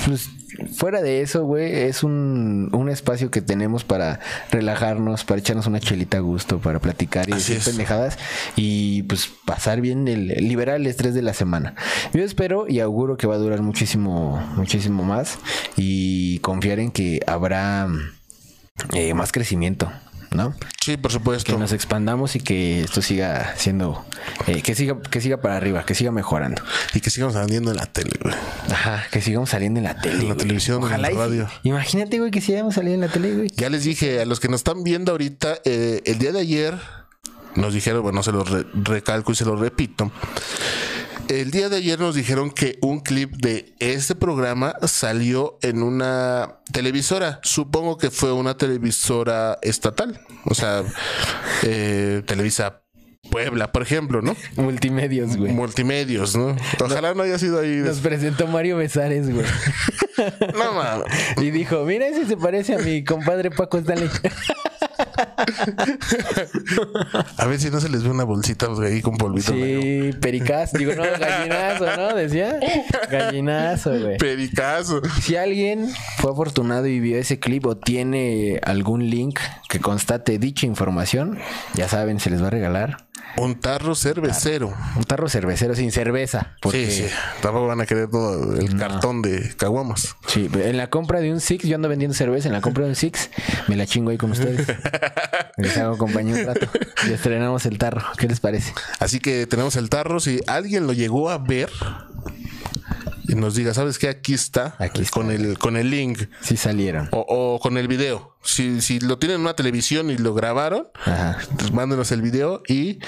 pues, fuera de eso, güey, es un, un espacio que tenemos para relajarnos, para echarnos una chelita a gusto, para platicar y Así decir es. pendejadas y pues pasar bien, el, liberar el estrés de la semana. Yo espero y auguro que va a durar muchísimo, muchísimo más y confiar en que habrá eh, más crecimiento, ¿no? Sí, por que supuesto. nos expandamos y que esto siga siendo eh, que siga que siga para arriba que siga mejorando Y que sigamos saliendo en la tele, güey. ajá que sigamos saliendo en la tele En la güey. televisión, en la y radio. imagínate güey que sigamos saliendo en la tele güey Ya les dije a los que nos están viendo ahorita, eh, el día de ayer nos dijeron, bueno, se lo re- recalco y se lo repito. El día de ayer nos dijeron que un clip de este programa salió en una televisora. Supongo que fue una televisora estatal. O sea, eh, Televisa Puebla, por ejemplo, ¿no? multimedios güey Multimedios, ¿no? Ojalá no haya sido ahí. nos presentó Mario Besares güey No, mames. y dijo mira ese se parece a mi compadre Paco Stanley A ver si no se les ve una bolsita ahí con polvito. negro. sí pericaz digo no gallinazo no decía gallinazo güey Pericazo. Si alguien fue afortunado y vio ese clip o tiene algún link que constate dicha información, ya saben, se les va a regalar Un tarro cervecero. un tarro cervecero sin cerveza. Porque, Sí, sí. Tampoco van a querer todo el cartón de caguamas. sí, en la compra de un Six, yo ando vendiendo cerveza, en la compra de un Six, me la chingo ahí con ustedes. Les hago compañía un rato. Y estrenamos el tarro. ¿Qué les parece? Así que tenemos el tarro. Si alguien lo llegó a ver y nos diga, ¿sabes qué? Aquí está. Aquí está. Con el, con el link. Sí salieron. O, o con el video. Si, si lo tienen en una televisión y lo grabaron, Ajá. pues mándenos el video y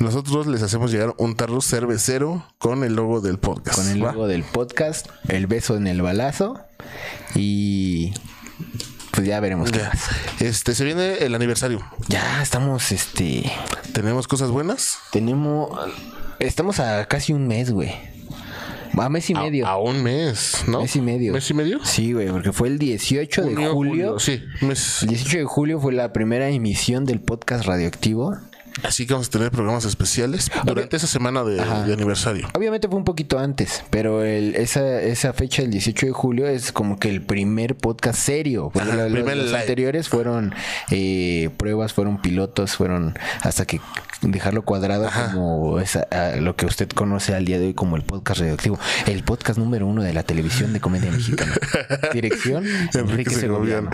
nosotros les hacemos llegar un tarro cervecero con el logo del podcast. Con el ¿va? logo del podcast, el beso en el balazo y pues ya veremos qué Ya. pasa. Este, se viene el aniversario. Ya estamos, este, ¿Tenemos cosas buenas? Tenemos. Estamos a casi un mes, güey. A mes y medio. A, un mes, ¿no? mes y medio. ¿Mes y medio? Sí, güey, porque fue el 18 de Junio, julio. Sí, mes. El 18 de julio fue la primera emisión del podcast radioactivo. Así que vamos a tener programas especiales durante esa semana de, aniversario. Obviamente fue un poquito antes, pero el- esa, esa fecha, el 18 de julio, es como que el primer podcast serio. Porque Ajá, los, los anteriores fueron eh, pruebas, fueron pilotos, fueron hasta que dejarlo cuadrado como esa- lo que usted conoce al día de hoy como el podcast radioactivo. El podcast número uno de la televisión de comedia mexicana. Dirección, Enrique, Segoviano.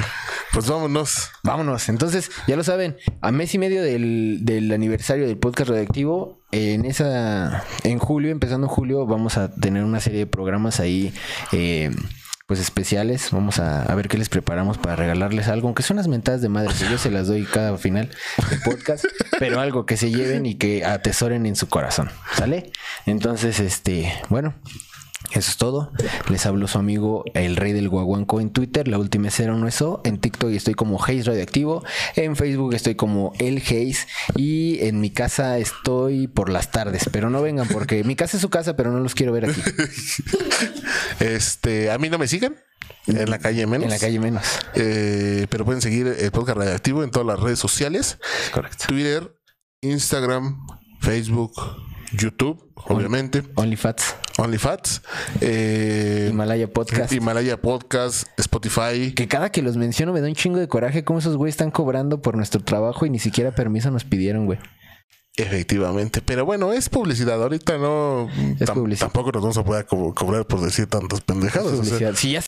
Pues vámonos. Vámonos. Entonces, ya lo saben, a mes y medio del, del aniversario del podcast radioactivo, en esa, en julio, empezando julio, vamos a tener una serie de programas ahí, eh, pues especiales. Vamos a, a ver qué les preparamos para regalarles algo, aunque son unas mentadas de madre, que yo se las doy cada final del podcast, pero algo que se lleven y que atesoren en su corazón. ¿Sale? Entonces, este, bueno. Eso es todo. Les hablo su amigo el rey del guaguanco en Twitter, la última es cero no es O. En TikTok estoy como Haze Radioactivo. En Facebook estoy como El Haze. Y en mi casa estoy por las tardes. Pero no vengan porque mi casa es su casa, pero no los quiero ver aquí. Este, a mí no me sigan. En la calle menos. En la calle menos. Eh, pero pueden seguir el podcast radioactivo en todas las redes sociales. Correcto. Twitter, Instagram, Facebook, YouTube, obviamente. OnlyFats. OnlyFats. Eh, Himalaya Podcast. Himalaya Podcast, Spotify. Que cada que los menciono me da un chingo de coraje cómo esos güeyes están cobrando por nuestro trabajo y ni siquiera permiso nos pidieron, güey. Efectivamente, pero bueno, es publicidad. Ahorita no. Es tam- publicidad. Tampoco nos vamos a poder co- cobrar por decir tantas pendejadas. o sea. Si ya